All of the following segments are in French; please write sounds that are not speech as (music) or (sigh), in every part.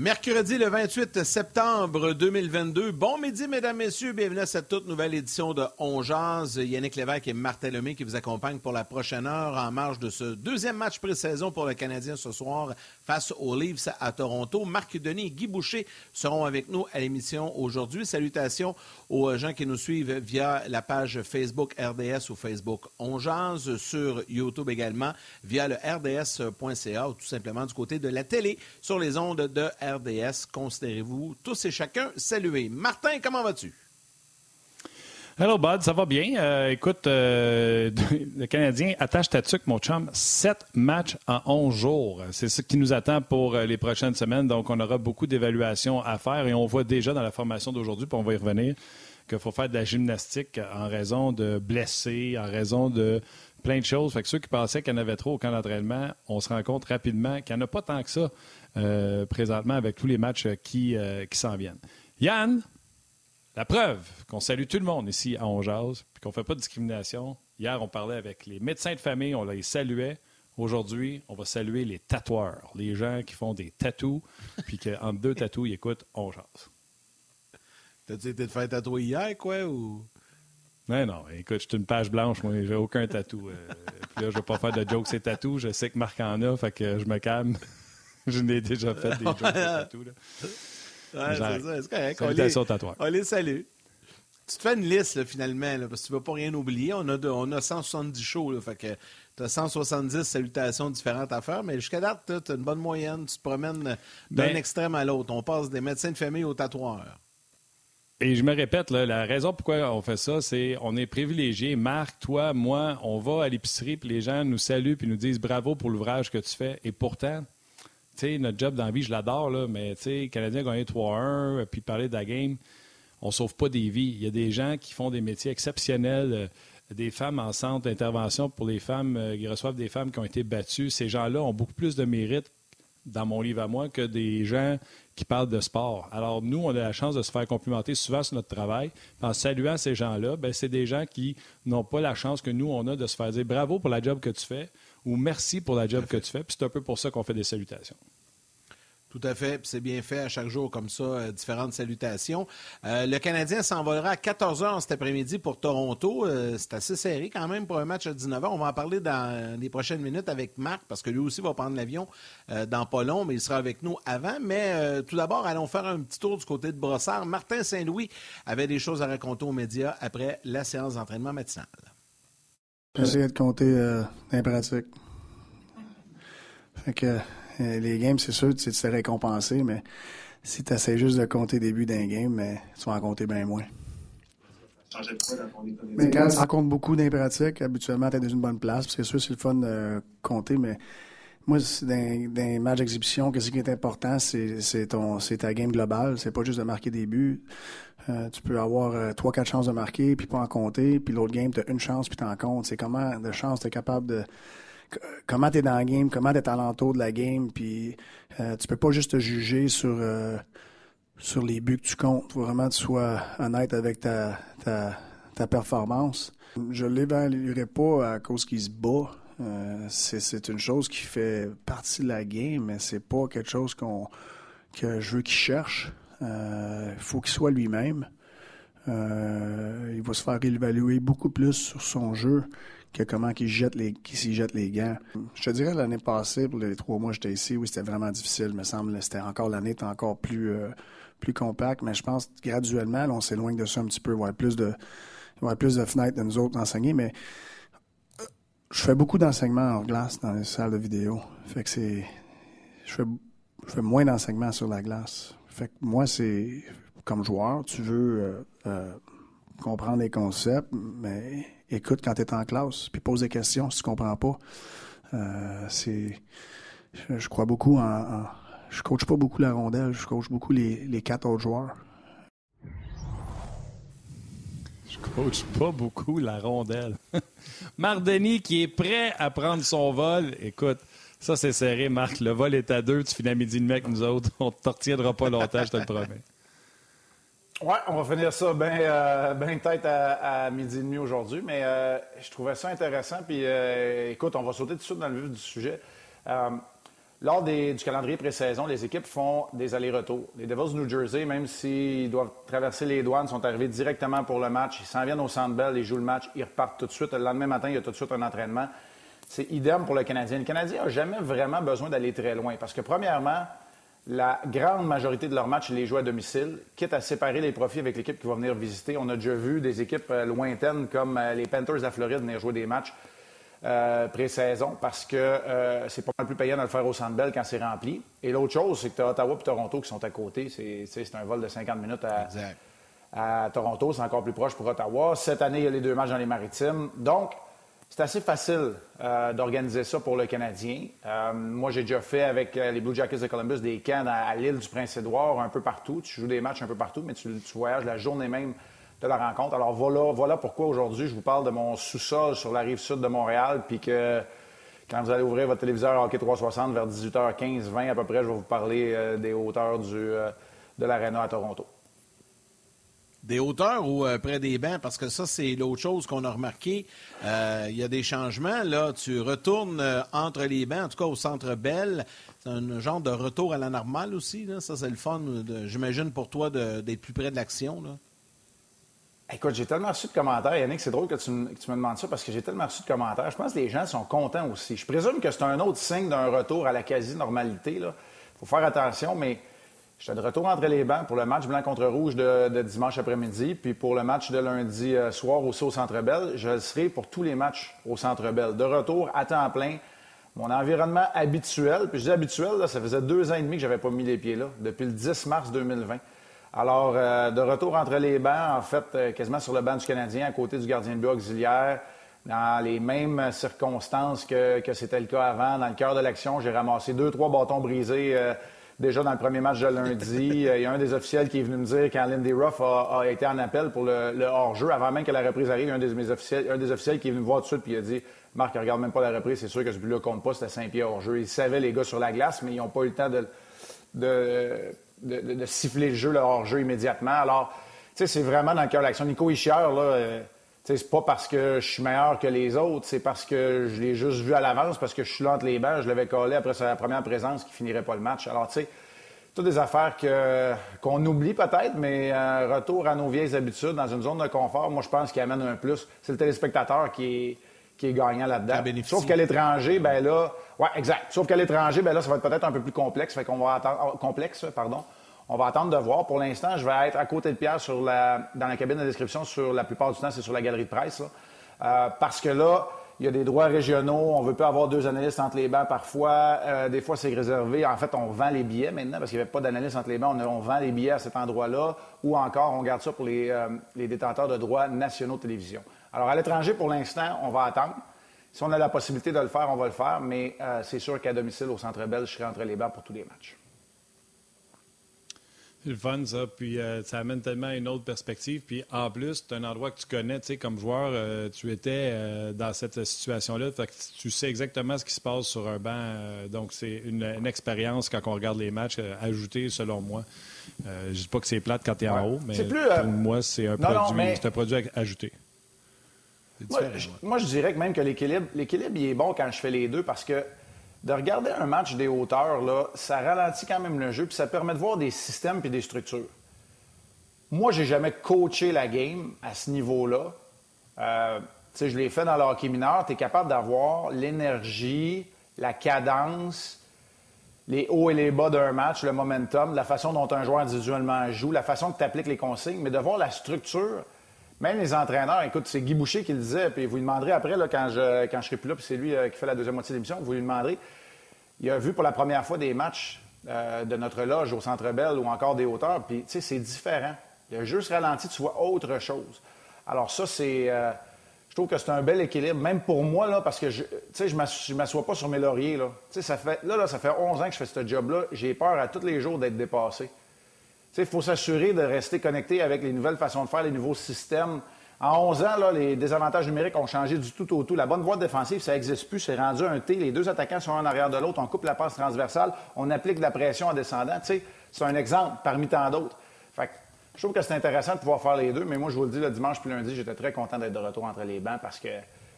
Mercredi le 28 septembre 2022. Bon midi, mesdames, messieurs. Bienvenue à cette toute nouvelle édition de On Yannick Lévesque et Martin Lemay qui vous accompagnent pour la prochaine heure en marge de ce deuxième match pré-saison pour le Canadien ce soir face aux Leafs à Toronto. Marc Denis et Guy Boucher seront avec nous à l'émission aujourd'hui. Salutations aux gens qui nous suivent via la page Facebook RDS ou Facebook On sur YouTube également via le rds.ca ou tout simplement du côté de la télé sur les ondes de RDS. Considérez-vous tous et chacun salués. Martin, comment vas-tu? Hello, Bud, ça va bien? Euh, écoute, euh, (laughs) le Canadien attache ta tuque, mon chum. Sept matchs en onze jours. C'est ce qui nous attend pour euh, les prochaines semaines. Donc, on aura beaucoup d'évaluations à faire et on voit déjà dans la formation d'aujourd'hui, puis on va y revenir, qu'il faut faire de la gymnastique en raison de blessés, en raison de plein de choses. Fait que ceux qui pensaient qu'il y en avait trop au camp d'entraînement, on se rend compte rapidement qu'il n'y en a pas tant que ça. Présentement avec tous les matchs qui, qui s'en viennent. Yann, la preuve qu'on salue tout le monde ici à Onjaz, puis qu'on ne fait pas de discrimination. Hier, on parlait avec les médecins de famille, on les saluait. Aujourd'hui, on va saluer les tatoueurs, les gens qui font des tatous, (laughs) puis qu'entre deux tatous, ils écoutent Onjaz. T'as-tu été te faire tatouer hier, quoi, ou... Non, non, écoute, je suis une page blanche, moi, j'ai aucun tatou. Euh, puis là, je vais pas faire de jokes c'est tatou, je sais que Marc en a, fait que je me calme. (laughs) je n'ai déjà fait des jokes de tatou, là. Ouais, c'est ça, c'est correct. On les, on les salue. Tu te fais une liste, finalement, parce que tu ne vas pas rien oublier. On a, on a 170 shows, là, fait que tu as 170 salutations différentes à faire, mais jusqu'à date, tu as une bonne moyenne. Tu te promènes d'un ben extrême à l'autre. On passe des médecins de famille aux tatoueurs. Et je me répète, la raison pourquoi on fait ça, c'est on est privilégié. Marc, toi, moi, on va à l'épicerie, puis les gens nous saluent, puis nous disent bravo pour l'ouvrage que tu fais. Et pourtant, notre job dans vie, je l'adore, mais tu sais, Canadien a gagné 3-1, puis parler de la game, on sauve pas des vies. Il y a des gens qui font des métiers exceptionnels, euh, des femmes en centre d'intervention pour les femmes euh, qui reçoivent des femmes qui ont été battues. Ces gens-là ont beaucoup plus de mérite dans mon livre à moi que des gens qui parlent de sport. Alors, nous, on a la chance de se faire complimenter souvent sur notre travail. En saluant ces gens-là, ben, c'est des gens qui n'ont pas la chance que nous, on a de se faire dire bravo pour la job que tu fais ou merci pour la job que tu fais. Puis c'est un peu pour ça qu'on fait des salutations. Tout à fait. C'est bien fait à chaque jour comme ça, euh, différentes salutations. Euh, le Canadien s'envolera à 14 h cet après-midi pour Toronto. Euh, c'est assez serré quand même pour un match à 19 h. On va en parler dans les prochaines minutes avec Marc parce que lui aussi va prendre l'avion dans pas long, mais il sera avec nous avant. Mais tout d'abord, allons faire un petit tour du côté de Brossard. Martin Saint-Louis avait des choses à raconter aux médias après la séance d'entraînement matinale. J'ai de compter pratique. Fait que euh, les games, c'est sûr, tu te récompensé, mais si tu essaies juste de compter début d'un game, mais tu vas en compter bien moins. Mais quand tu comptes beaucoup d'impératifs, habituellement, tu es dans une bonne place. C'est sûr, c'est le fun de compter, mais moi, dans, dans les matchs d'exhibition, ce qui est important, c'est ta game globale. C'est pas juste de marquer des buts. Euh, tu peux avoir euh, trois, quatre chances de marquer, puis pas en compter. Puis l'autre game, tu as une chance, puis tu en comptes. C'est comment de chance tu es capable de comment tu es dans la game, comment tu es alentour de la game, puis euh, tu peux pas juste te juger sur, euh, sur les buts que tu comptes. Faut vraiment que tu sois honnête avec ta, ta, ta performance. Je l'évaluerai pas à cause qu'il se bat. Euh, c'est une chose qui fait partie de la game, mais c'est pas quelque chose qu'on que je veux qu'il cherche. Il faut qu'il soit lui-même. il va se faire évaluer beaucoup plus sur son jeu que comment qu'il jette les, s'y jette les gants. Je te dirais l'année passée, pour les trois mois j'étais ici, oui, c'était vraiment difficile, me semble. C'était encore l'année était encore plus euh, plus compacte, mais je pense graduellement, on s'éloigne de ça un petit peu. Il y avoir plus de, il plus de fenêtres de nous autres d'enseigner, mais euh, je fais beaucoup d'enseignements en glace dans les salles de vidéo. Fait que c'est, je fais, je fais moins d'enseignements sur la glace. Fait que moi, c'est comme joueur, tu veux euh, comprendre les concepts, mais écoute quand tu es en classe, puis pose des questions si tu comprends pas. Euh, c'est, je, crois beaucoup en, Je coach pas beaucoup la rondelle, je coach beaucoup les, les quatre autres joueurs. Je coach pas beaucoup la rondelle. (laughs) Mardeni qui est prêt à prendre son vol. Écoute, ça c'est serré, Marc. Le vol est à deux. Tu finis à midi de mec, nous autres. On ne te retiendra pas longtemps, je te le promets. Oui, on va finir ça bien euh, ben tête à, midi et demi aujourd'hui, mais euh, je trouvais ça intéressant. Puis euh, écoute, on va sauter tout de suite dans le vif du sujet. Lors du calendrier pré-saison, les équipes font des allers-retours. Les Devils du New Jersey, même s'ils doivent traverser les douanes, sont arrivés directement pour le match. Ils s'en viennent au Centre Bell, ils jouent le match, ils repartent tout de suite. Le lendemain matin, il y a tout de suite un entraînement. C'est idem pour le Canadien. Le Canadien n'a jamais vraiment besoin d'aller très loin parce que, premièrement, la grande majorité de leurs matchs, ils les jouent à domicile, quitte à séparer les profits avec l'équipe qui va venir visiter. On a déjà vu des équipes euh, lointaines comme euh, les Panthers de la Floride venir jouer des matchs euh, pré-saison parce que euh, c'est pas mal plus payant de le faire au Centre Bell quand c'est rempli. Et l'autre chose, c'est que tu as Ottawa et Toronto qui sont à côté. C'est un vol de 50 minutes à, Toronto. C'est encore plus proche pour Ottawa. Cette année, il y a les deux matchs dans les maritimes. Donc, c'est assez facile euh, d'organiser ça pour le Canadien. moi, j'ai déjà fait avec les Blue Jackets de Columbus des camps à, l'île du Prince-Édouard, un peu partout. Tu joues des matchs un peu partout, mais tu voyages la journée même de la rencontre. Alors voilà, pourquoi aujourd'hui je vous parle de mon sous-sol sur la rive sud de Montréal, puis que quand vous allez ouvrir votre téléviseur Hockey 360 vers 18h15, 20 à peu près, je vais vous parler euh, des hauteurs du, euh, de l'Arena à Toronto. Des hauteurs ou euh, près des bancs? Parce que ça, c'est l'autre chose qu'on a remarqué. Il y a des changements. Là, tu retournes entre les bancs, en tout cas au centre Bell. C'est un genre de retour à la normale aussi. Ça, c'est le fun, j'imagine, pour toi d'être plus près de l'action. Écoute, j'ai tellement reçu de commentaires. Yannick, c'est drôle que tu, me, demandes ça parce que j'ai tellement reçu de commentaires. Je pense que les gens sont contents aussi. Je présume que c'est un autre signe d'un retour à la quasi-normalité. Il faut faire attention, mais j'étais de retour entre les bancs pour le match blanc contre rouge de, dimanche après-midi, puis pour le match de lundi euh, soir aussi au Centre Bell. Je le serai pour tous les matchs au Centre Bell. De retour à temps plein. Mon environnement habituel, puis je dis habituel, ça faisait deux ans et demi que j'avais pas mis les pieds là, depuis le 10 mars 2020. Alors, euh, de retour entre les bancs, en fait, euh, quasiment sur le banc du Canadien, à côté du gardien de but auxiliaire, dans les mêmes circonstances que, c'était le cas avant. Dans le cœur de l'action, j'ai ramassé deux, trois bâtons brisés euh, déjà dans le premier match de lundi. (laughs) Il y a un des officiels qui est venu me dire quand Lindy Ruff a, été en appel pour le, hors-jeu, avant même que la reprise arrive, un des, mes officiels, un des officiels qui est venu me voir tout de suite puis il a dit Marc, regarde même pas la reprise, c'est sûr que ce but-là compte pas, c'était 5 pieds hors-jeu. Ils savaient, les gars, sur la glace, mais ils n'ont pas eu le temps de de, siffler le jeu, le hors-jeu immédiatement. Alors, tu sais, c'est vraiment dans le cœur de l'action. Nico Ischier, là, euh, tu sais, c'est pas parce que je suis meilleur que les autres, c'est parce que je l'ai juste vu à l'avance, parce que je suis là entre les bancs, je l'avais collé après sa première présence qui finirait pas le match. Alors, tu sais, toutes des affaires que, qu'on oublie peut-être, mais euh, retour à nos vieilles habitudes dans une zone de confort, moi, je pense qu'il amène un plus. C'est le téléspectateur qui est, qui est gagnant là-dedans. Sauf qu'à l'étranger, ben là, ouais, exact. Sauf qu'à l'étranger, ben là, ça va être peut-être un peu plus complexe. Fait qu'on va attendre, oh, complexe, pardon. On va attendre de voir. Pour l'instant, je vais être à côté de Pierre sur la, dans la cabine de description. Sur la plupart du temps, c'est sur la galerie de presse. Euh, parce que là, il y a des droits régionaux. On veut pas avoir deux analystes entre les bancs parfois. Euh, des fois, c'est réservé. En fait, on vend les billets maintenant parce qu'il n'y avait pas d'analystes entre les bancs. On, vend les billets à cet endroit-là. Ou encore, on garde ça pour les, euh, les détenteurs de droits nationaux de télévision. Alors, à l'étranger, pour l'instant, on va attendre. Si on a la possibilité de le faire, on va le faire, mais euh, c'est sûr qu'à domicile, au Centre Bell, je serai entre les bancs pour tous les matchs. C'est le fun, ça. Puis euh, ça amène tellement une autre perspective. Puis en plus, c'est un endroit que tu connais, tu sais, comme joueur, euh, tu étais dans cette situation-là. Fait que tu sais exactement ce qui se passe sur un banc. donc, c'est une, expérience quand on regarde les matchs ajoutée, selon moi. je ne dis pas que c'est plate quand tu es en haut, mais pour moi, c'est un, produit, un produit ajouté. Moi, je dirais que même que l'équilibre, l'équilibre, il est bon quand je fais les deux parce que de regarder un match des hauteurs, là, ça ralentit quand même le jeu puis ça permet de voir des systèmes et des structures. Moi, j'ai jamais coaché la game à ce niveau-là. Euh, je l'ai fait dans le hockey mineur. Tu es capable d'avoir l'énergie, la cadence, les hauts et les bas d'un match, le momentum, la façon dont un joueur individuellement joue, la façon que tu appliques les consignes, mais de voir la structure même les entraîneurs, écoute, c'est Guy Boucher qui le disait, puis vous lui demanderez après, là, quand, je, quand je serai plus là, puis c'est lui euh, qui fait la deuxième moitié de l'émission, vous lui demanderez. Il a vu pour la première fois des matchs euh, de notre loge au Centre Bell ou encore des hauteurs, puis tu sais, c'est différent. Il a juste ralenti, tu vois autre chose. Alors ça, c'est... Euh, je trouve que c'est un bel équilibre, même pour moi, là, parce que je ne m'assois pas sur mes lauriers. Là. Ça fait, là, là, ça fait 11 ans que je fais ce job-là. J'ai peur à tous les jours d'être dépassé. Il faut s'assurer de rester connecté avec les nouvelles façons de faire, les nouveaux systèmes. En 11 ans, les désavantages numériques ont changé du tout au tout. La bonne voie défensive, ça n'existe plus. C'est rendu un T. Les deux attaquants sont en arrière de l'autre. On coupe la passe transversale. On applique de la pression en descendant. C'est un exemple parmi tant d'autres. je trouve que c'est intéressant de pouvoir faire les deux. Mais moi, je vous le dis, le dimanche puis lundi, j'étais très content d'être de retour entre les bancs parce que,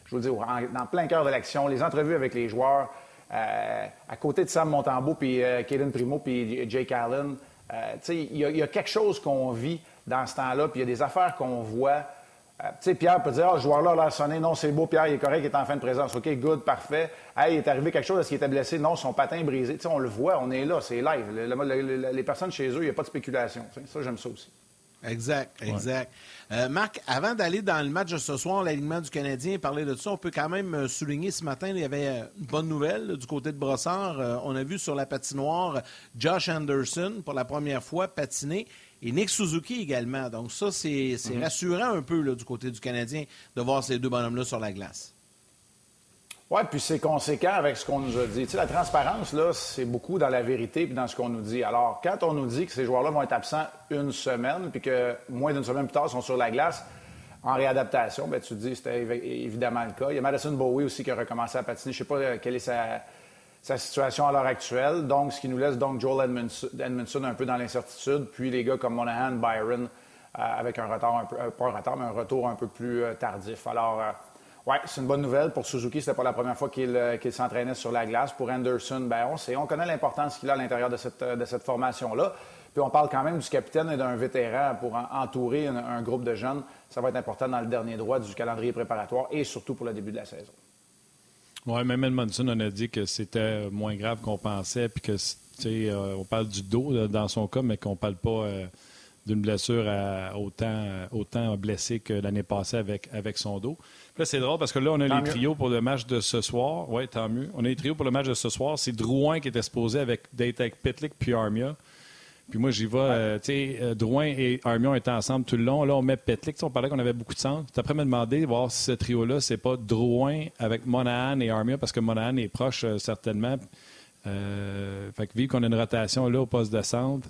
je vous le dis, dans plein cœur de l'action, les entrevues avec les joueurs, à côté de Sam Montembeau, puis Kaden Primo, puis Jake Allen, il y, a quelque chose qu'on vit dans ce temps-là, puis il y a des affaires qu'on voit. tu sais, Pierre peut dire, ah, ce joueur-là l'air sonné. Non, c'est beau, Pierre, il est correct, il est en fin de présence. OK, good, parfait. Hey, il est arrivé quelque chose, est-ce qu'il était blessé? Non, son patin est brisé. Tu sais, on le voit, on est là, c'est live. les personnes chez eux, il n'y a pas de spéculation. Ça, j'aime ça aussi. Exact, exact. Euh, Marc, avant d'aller dans le match de ce soir, l'alignement du Canadien, parler de ça, on peut quand même euh, souligner ce matin, il y avait euh, une bonne nouvelle du côté de Brossard. on a vu sur la patinoire Josh Anderson pour la première fois patiner et Nick Suzuki également. Donc ça, c'est mhm. rassurant un peu du côté du Canadien de voir ces deux bonhommes-là sur la glace. Oui, puis c'est conséquent avec ce qu'on nous a dit. Tu sais, la transparence, là, c'est beaucoup dans la vérité et dans ce qu'on nous dit. Alors, quand on nous dit que ces joueurs-là vont être absents une semaine, puis que moins d'une semaine plus tard, ils sont sur la glace en réadaptation, bien, tu te dis c'était évidemment le cas. Il y a Madison Bowie aussi qui a recommencé à patiner. Je sais pas euh, quelle est sa, situation à l'heure actuelle. Donc, ce qui nous laisse donc Joel Edmondson, un peu dans l'incertitude, puis les gars comme Monahan, Byron, euh, avec un retard, un peu, euh, pas un retard, mais un retour un peu plus tardif. Alors, oui, c'est une bonne nouvelle. Pour Suzuki, c'était pas la première fois euh, qu'il s'entraînait sur la glace. Pour Anderson, ben on sait, on connaît l'importance qu'il a à l'intérieur de cette, cette formation-là. Puis on parle quand même du capitaine et d'un vétéran pour entourer un, groupe de jeunes. Ça va être important dans le dernier droit du calendrier préparatoire et surtout pour le début de la saison. Oui, même Edmondson, on a dit que c'était moins grave qu'on pensait, puis que, euh, on parle du dos dans son cas, mais qu'on parle pas euh, d'une blessure autant, autant blessée que l'année passée avec, avec son dos c'est drôle parce que là, on a les trios pour le match de ce soir. Oui, tant mieux. On a les trios pour le match de ce soir. C'est Drouin qui était supposé avec Date Pitlick puis Armia. Puis moi, j'y vais. Euh, tu sais, euh, Drouin et Armia étaient ensemble tout le long. Là, on met Petlick. On parlait qu'on avait beaucoup de sens. Tu après me demander de voir si ce trio-là, c'est pas Drouin avec Monahan et Armia parce que Monahan est proche, euh, certainement. fait que vu qu'on a une rotation là au poste de centre,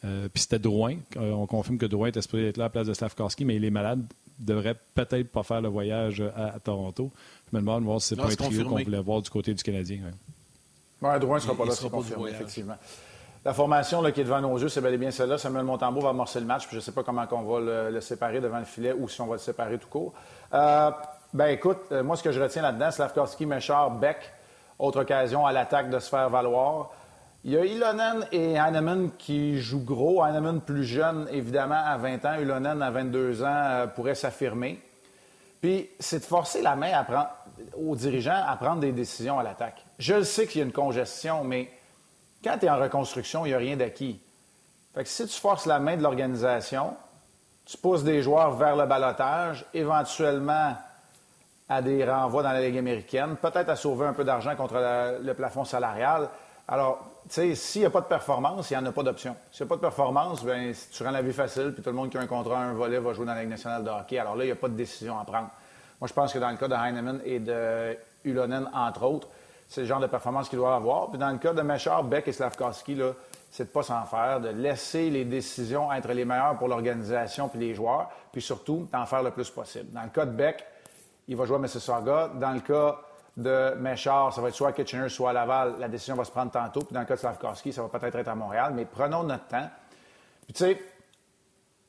puis c'était Drouin. on confirme que Drouin était supposé être là à la place de Slavkowski, mais il est malade devrait peut-être pas faire le voyage à, Toronto. Je me demande voir si c'est pas un trio qu'on voulait voir du côté du Canadien. Oui, Drouin ne sera pas là, c'est confirmé, effectivement. La formation là, qui est devant nos yeux, c'est bel et bien celle-là. Samuel Montembeau va amorcer le match, puis je ne sais pas comment on va le, séparer devant le filet ou si on va le séparer tout court. Euh, ben écoute, euh, moi, ce que je retiens là-dedans, Slavkovski, Méchard, Beck, autre occasion à l'attaque de se faire valoir. Il y a Ilonen et Heinemann qui jouent gros. Heinemann plus jeune, évidemment, à 20 ans. Ilonen, à 22 ans, euh, pourrait s'affirmer. Puis, c'est de forcer la main aux dirigeants à prendre des décisions à l'attaque. Je sais qu'il y a une congestion, mais quand tu es en reconstruction, il n'y a rien d'acquis. Fait que si tu forces la main de l'organisation, tu pousses des joueurs vers le balotage, éventuellement à des renvois dans la Ligue américaine, peut-être à sauver un peu d'argent contre le plafond salarial. Alors, sais, s'il n'y a pas de performance, il n'y en a pas d'option. S'il n'y a pas de performance, bien, tu rends la vie facile, puis tout le monde qui a un contrat, un volet, va jouer dans la Ligue nationale de hockey. Alors là, il n'y a pas de décision à prendre. Moi, je pense que dans le cas de Heinemann et de Ulonen, entre autres, c'est le genre de performance qu'il doit avoir. Puis dans le cas de Mechard, Beck et Slavkowski, là, c'est de pas s'en faire, de laisser les décisions être les meilleures pour l'organisation puis les joueurs, puis surtout d'en faire le plus possible. Dans le cas de Beck, il va jouer à Mississauga. Dans le cas de Méchard, ça va être soit à Kitchener, soit à Laval. La décision va se prendre tantôt. Puis dans le cas de Slavkowski, ça va peut-être être à Montréal. Mais prenons notre temps. Puis tu sais,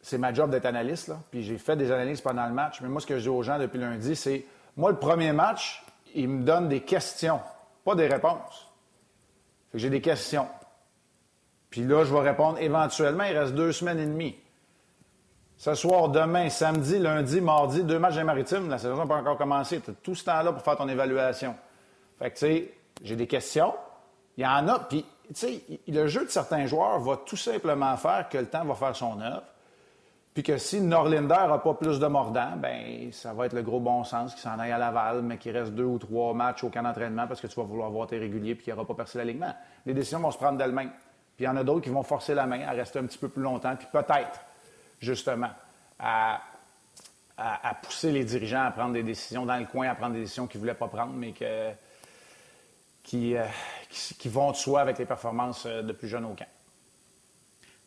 c'est ma job d'être analyste. Là. Puis j'ai fait des analyses pendant le match. Mais moi, ce que je dis aux gens depuis lundi, c'est moi, le premier match, il me donne des questions, pas des réponses. Fait que j'ai des questions. Puis là, je vais répondre éventuellement. Il reste deux semaines et demie. Ce soir, demain, samedi, lundi, mardi, deux matchs des maritimes. La saison n'a pas encore commencé. Tu as tout ce temps-là pour faire ton évaluation. Fait que, tu sais, j'ai des questions. Il y en a. Puis, tu sais, le jeu de certains joueurs va tout simplement faire que le temps va faire son œuvre. Puis que si Norlinder n'a pas plus de mordant, ben ça va être le gros bon sens qui s'en aille à Laval, mais qu'il reste deux ou trois matchs au camp d'entraînement parce que tu vas vouloir voir tes réguliers puis qu'il n'y aura pas percé l'alignement. Les décisions vont se prendre d'elles-mêmes. Puis il y en a d'autres qui vont forcer la main à rester un petit peu plus longtemps, puis peut-être justement, à, pousser les dirigeants à prendre des décisions dans le coin, à prendre des décisions qu'ils ne voulaient pas prendre, mais que, qui, euh, qui, vont de soi avec les performances euh, de plus jeunes au camp.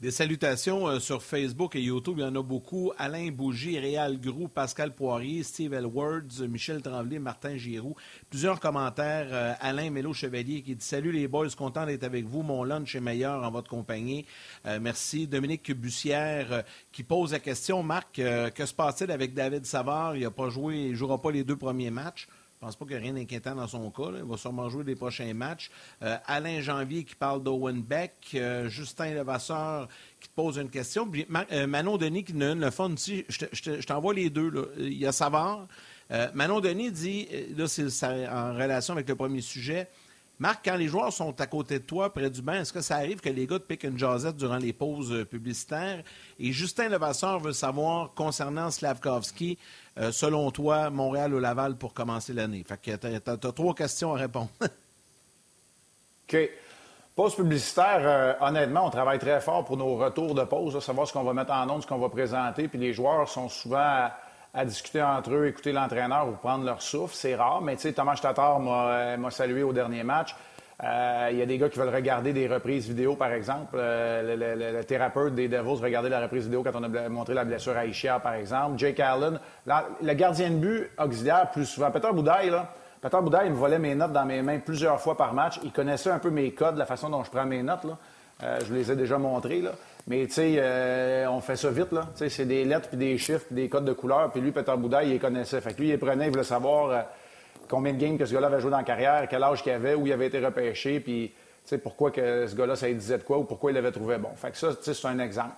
Des salutations euh, sur Facebook et YouTube, il y en a beaucoup. Alain Bougie, Réal Grou, Pascal Poirier, Steve Elwards, Michel Tremblay, Martin Giroux. Plusieurs commentaires. Euh, Alain Mélo-Chevalier qui dit Salut les boys, content d'être avec vous. Mon lunch est meilleur en votre compagnie. Euh, merci. Dominique Bussière qui pose la question Marc, que se passe-t-il avec David Savard? Il n'a pas joué, il ne jouera pas les deux premiers matchs. Pense pas qu'il y a rien d'inquiétant dans son cas. Il va sûrement jouer des prochains matchs. Alain Janvier qui parle d'Owen Beck. Justin Levasseur qui te pose une question. Manon Denis qui ne le fun aussi. Je t'envoie les deux. Il y a Savard. Manon Denis dit, là, c'est en relation avec le premier sujet, Marc, quand les joueurs sont à côté de toi, près du banc, est-ce que ça arrive que les gars te piquent une jasette durant les pauses euh, publicitaires? Et Justin Levasseur veut savoir, concernant Slavkovski, euh, selon toi, Montréal ou Laval pour commencer l'année? Fait que tu as, trois questions à répondre. (laughs) OK. Pause publicitaire, euh, honnêtement, on travaille très fort pour nos retours de pause, savoir ce qu'on va mettre en ondes, ce qu'on va présenter. Puis les joueurs sont souvent à discuter entre eux, écouter l'entraîneur ou prendre leur souffle. C'est rare, mais tu sais, Thomas Tatar euh, m'a salué au dernier match. Euh, il y a des gars qui veulent regarder des reprises vidéo, par exemple. Euh, le, thérapeute des Devils regardait la reprise vidéo quand on a montré la blessure à Ishia, par exemple. Jake Allen. le gardien de but auxiliaire, plus souvent. Peter Boudaille, là. Peter Boudaille me volait mes notes dans mes mains plusieurs fois par match. Il connaissait un peu mes codes, la façon dont je prends mes notes. Là. Je vous les ai déjà montrés. Là. Mais tu sais, euh, on fait ça vite, là. Tu sais, c'est des lettres, puis des chiffres, puis des codes de couleur. Puis lui, Peter Boudaille, il les connaissait. Fait que lui, il prenait, il voulait savoir euh, combien de games que ce gars-là avait joué dans la carrière, quel âge qu'il avait, où il avait été repêché, puis pourquoi que ce gars-là, ça lui disait de quoi ou pourquoi il l'avait trouvé bon. Fait que ça, c'est un exemple.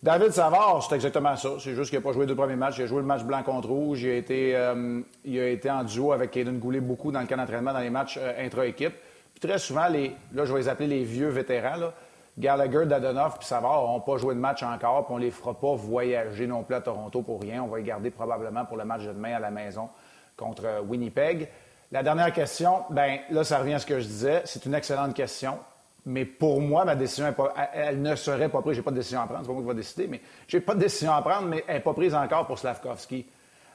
David Savard, c'est exactement ça. C'est juste qu'il n'a pas joué les deux premiers matchs. Il a joué le match blanc contre rouge. Il a été, euh, il a été en duo avec Caden Goulet beaucoup dans le camp d'entraînement dans les matchs intra-équipe. Puis très souvent, les, là, je vais les appeler les vieux vétérans, là, Gallagher, Dadonoff puis Savard n'ont pas joué de match encore, puis on ne les fera pas voyager non plus à Toronto pour rien. On va les garder probablement pour le match de demain à la maison contre euh, Winnipeg. La dernière question, ben là, ça revient à ce que je disais. C'est une excellente question. Mais pour moi, ma décision, elle ne serait pas prise. Je n'ai pas de décision à prendre. C'est pas moi qui vais décider, mais j'ai pas de décision à prendre, mais elle n'est pas prise encore pour Slavkovski,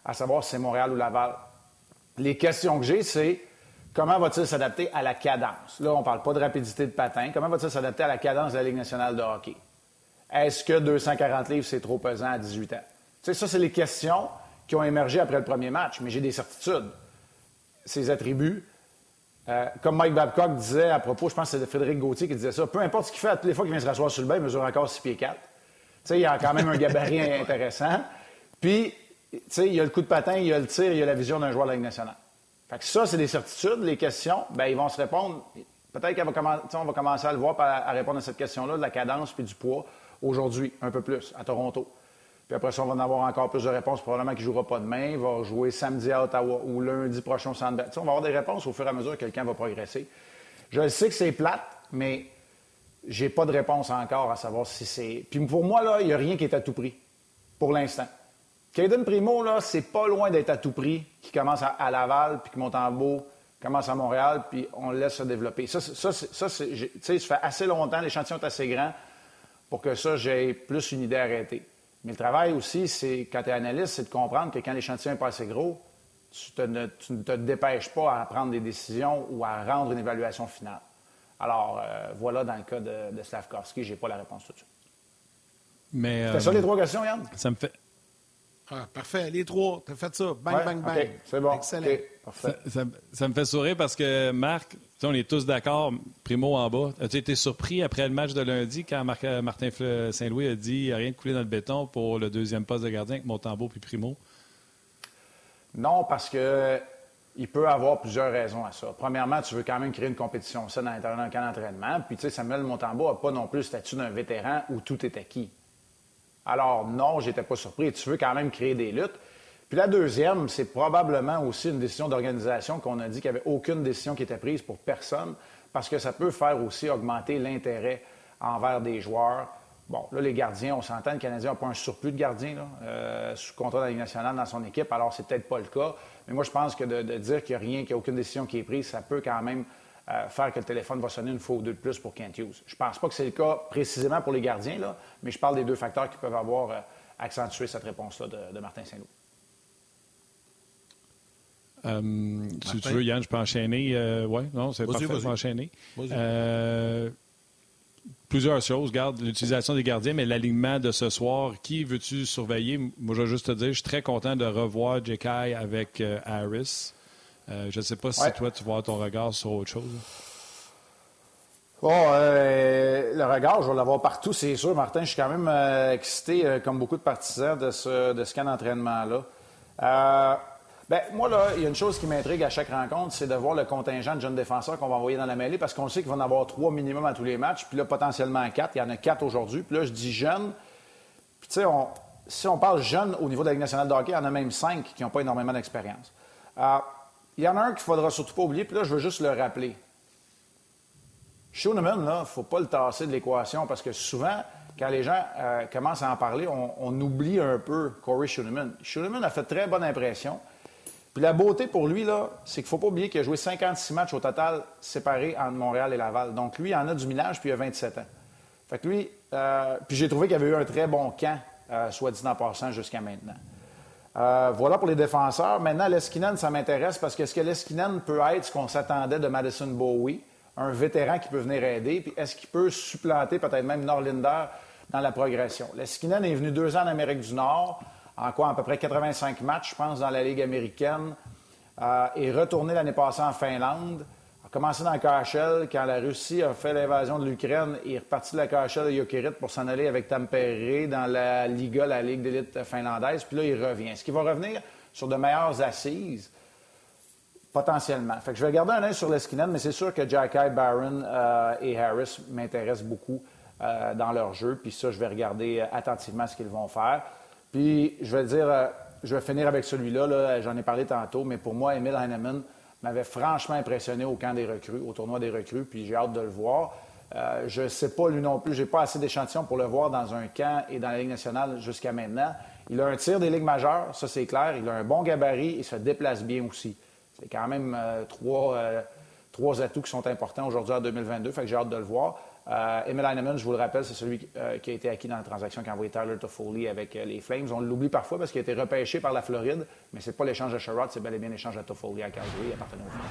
à savoir si c'est Montréal ou Laval. Les questions que j'ai, c'est Comment va-t-il s'adapter à la cadence? Là, on ne parle pas de rapidité de patin. Comment va-t-il s'adapter à la cadence de la Ligue nationale de hockey? Est-ce que 240 livres, c'est trop pesant à 18 ans? Tu sais, ça, c'est les questions qui ont émergé après le premier match, mais j'ai des certitudes. Ses attributs, euh, comme Mike Babcock disait à propos, je pense que c'est Frédéric Gauthier qui disait ça, peu importe ce qu'il fait, toutes les fois qu'il vient se rasseoir sur le bain, il mesure encore 6 pieds 4. Tu sais, il y a quand même un gabarit (laughs) intéressant. Puis, tu sais, il y a le coup de patin, il y a le tir, il y a la vision d'un joueur de la Ligue nationale. Fait que ça, c'est des certitudes. Les questions, ben, ils vont se répondre. Peut-être qu'on va, commencer à le voir à, répondre à cette question-là, de la cadence puis du poids, aujourd'hui, un peu plus, à Toronto. Puis après ça, on va en avoir encore plus de réponses. Probablement qu'il ne jouera pas demain. Il va jouer samedi à Ottawa ou lundi prochain au Centre On va avoir des réponses au fur et à mesure que quelqu'un va progresser. Je sais que c'est plate, mais j'ai pas de réponse encore à savoir si c'est. Puis pour moi, là, il n'y a rien qui est à tout prix, pour l'instant. Caden Primo, là, c'est pas loin d'être à tout prix, qui commence à, Laval, puis qui monte en beau, commence à Montréal, puis on le laisse se développer. Ça, ça, ça, ça fait assez longtemps, l'échantillon est assez grand pour que ça, j'ai plus une idée arrêtée. Mais le travail aussi, c'est, quand tu es analyste, c'est de comprendre que quand l'échantillon n'est pas assez gros, tu, ne te dépêches pas à prendre des décisions ou à rendre une évaluation finale. Alors, euh, voilà, dans le cas de, de Slavkovski, je n'ai pas la réponse tout de suite. Mais, C'était ça les trois questions, Yann? Ça me fait, ah, parfait. Les trois, tu as fait ça. Bang, bang, bang. C'est bon. Excellent. Ça, me fait sourire parce que, Marc, on est tous d'accord, Primo en bas. As-tu été surpris après le match de lundi quand euh, Martin Saint-Louis a dit n'y a rien de coulé dans le béton pour le deuxième poste de gardien avec Montembeau puis Primo? Non, parce que il peut avoir plusieurs raisons à ça. Premièrement, tu veux quand même créer une compétition ça dans l'intérieur d'un camp d'entraînement. Puis, tu sais, Samuel Montembeau n'a pas non plus le statut d'un vétéran où tout est acquis. Alors non, j'étais pas surpris. Tu veux quand même créer des luttes. Puis la deuxième, c'est probablement aussi une décision d'organisation qu'on a dit qu'il n'y avait aucune décision qui était prise pour personne, parce que ça peut faire aussi augmenter l'intérêt envers des joueurs. Bon, là, les gardiens, on s'entend, le Canadien n'a pas un surplus de gardiens euh, sous contrat de la nationale dans son équipe, alors c'est peut-être pas le cas. Mais moi, je pense que de, de dire qu'il n'y a rien, qu'il n'y a aucune décision qui est prise, ça peut quand même faire que le téléphone va sonner une fois ou deux de plus pour Kent Hughes. Je ne pense pas que c'est le cas précisément pour les gardiens, là, mais je parle des deux facteurs qui peuvent avoir euh, accentué cette réponse-là de, Martin Saint-Loup. Euh, si tu veux, Yann, je peux enchaîner. Euh, oui, non, c'est parfait, je peux enchaîner. plusieurs choses. Garde l'utilisation des gardiens, mais l'alignement de ce soir, qui veux-tu surveiller? Moi, je vais juste te dire, je suis très content de revoir Jekai avec Harris. Euh, je ne sais pas si toi, tu vois ton regard sur autre chose. Oh, le regard, je vais l'avoir partout, c'est sûr. Martin, je suis quand même euh, excité, comme beaucoup de partisans, de ce, de ce camp d'entraînement-là. Bien, moi, là, il y a une chose qui m'intrigue à chaque rencontre, c'est de voir le contingent de jeunes défenseurs qu'on va envoyer dans la mêlée parce qu'on sait qu'il va en avoir trois minimum à tous les matchs, puis là, potentiellement quatre. Il y en a quatre aujourd'hui. Puis là, je dis jeunes. Puis, tu sais, si on parle jeunes au niveau de la Ligue nationale de hockey, il y en a même cinq qui n'ont pas énormément d'expérience. Euh, il y en a un qu'il faudra surtout pas oublier, puis là, je veux juste le rappeler. Schooneman, là, il ne faut pas le tasser de l'équation parce que souvent, quand les gens euh, commencent à en parler, on, oublie un peu Corey Schooneman. Schooneman a fait très bonne impression. Puis la beauté pour lui, là, c'est qu'il ne faut pas oublier qu'il a joué 56 matchs au total séparés entre Montréal et Laval. Donc lui, il en a du millage, puis il a 27 ans. Fait que lui, euh, puis j'ai trouvé qu'il avait eu un très bon camp, euh, soit dit en passant, jusqu'à maintenant. Euh, voilà pour les défenseurs. Maintenant, Leskinen, ça m'intéresse parce que est-ce que Leskinen peut être ce qu'on s'attendait de Madison Bowie, un vétéran qui peut venir aider, puis est-ce qu'il peut supplanter peut-être même Norlinder dans la progression? Leskinen est venu deux ans en Amérique du Nord en quoi, à peu près 85 matchs, je pense, dans la Ligue américaine, euh, et retourné l'année passée en Finlande. Commencé dans le KHL quand la Russie a fait l'invasion de l'Ukraine. Il est reparti de la KHL à Jokerit pour s'en aller avec Tampere dans la Liga, la Ligue d'élite finlandaise. Puis là, il revient. Est-ce qu'il va revenir sur de meilleures assises? Potentiellement. Fait que je vais garder un œil sur l'Eskinen, mais c'est sûr que Jacky, Barron euh, et Harris m'intéressent beaucoup euh, dans leur jeu. Puis ça, je vais regarder attentivement ce qu'ils vont faire. Puis, je vais dire, euh, je vais finir avec celui-là. J'en ai parlé tantôt, mais pour moi, Emil Heinemann m'avait franchement impressionné au camp des recrues, au tournoi des recrues, puis j'ai hâte de le voir. Euh, je ne sais pas, lui non plus, je n'ai pas assez d'échantillons pour le voir dans un camp et dans la Ligue nationale jusqu'à maintenant. Il a un tir des ligues majeures, ça c'est clair. Il a un bon gabarit et se déplace bien aussi. C'est quand même euh, trois, trois atouts qui sont importants aujourd'hui en 2022, fait que j'ai hâte de le voir. Euh, Emil je vous le rappelle, c'est celui euh, qui a été acquis dans la transaction qu'a envoyé Tyler Toffoli avec euh, les Flames. On l'oublie parfois parce qu'il a été repêché par la Floride, mais ce n'est pas l'échange de Sherrod, c'est bel et bien l'échange de Toffoli à Calgary appartenant aux Flames.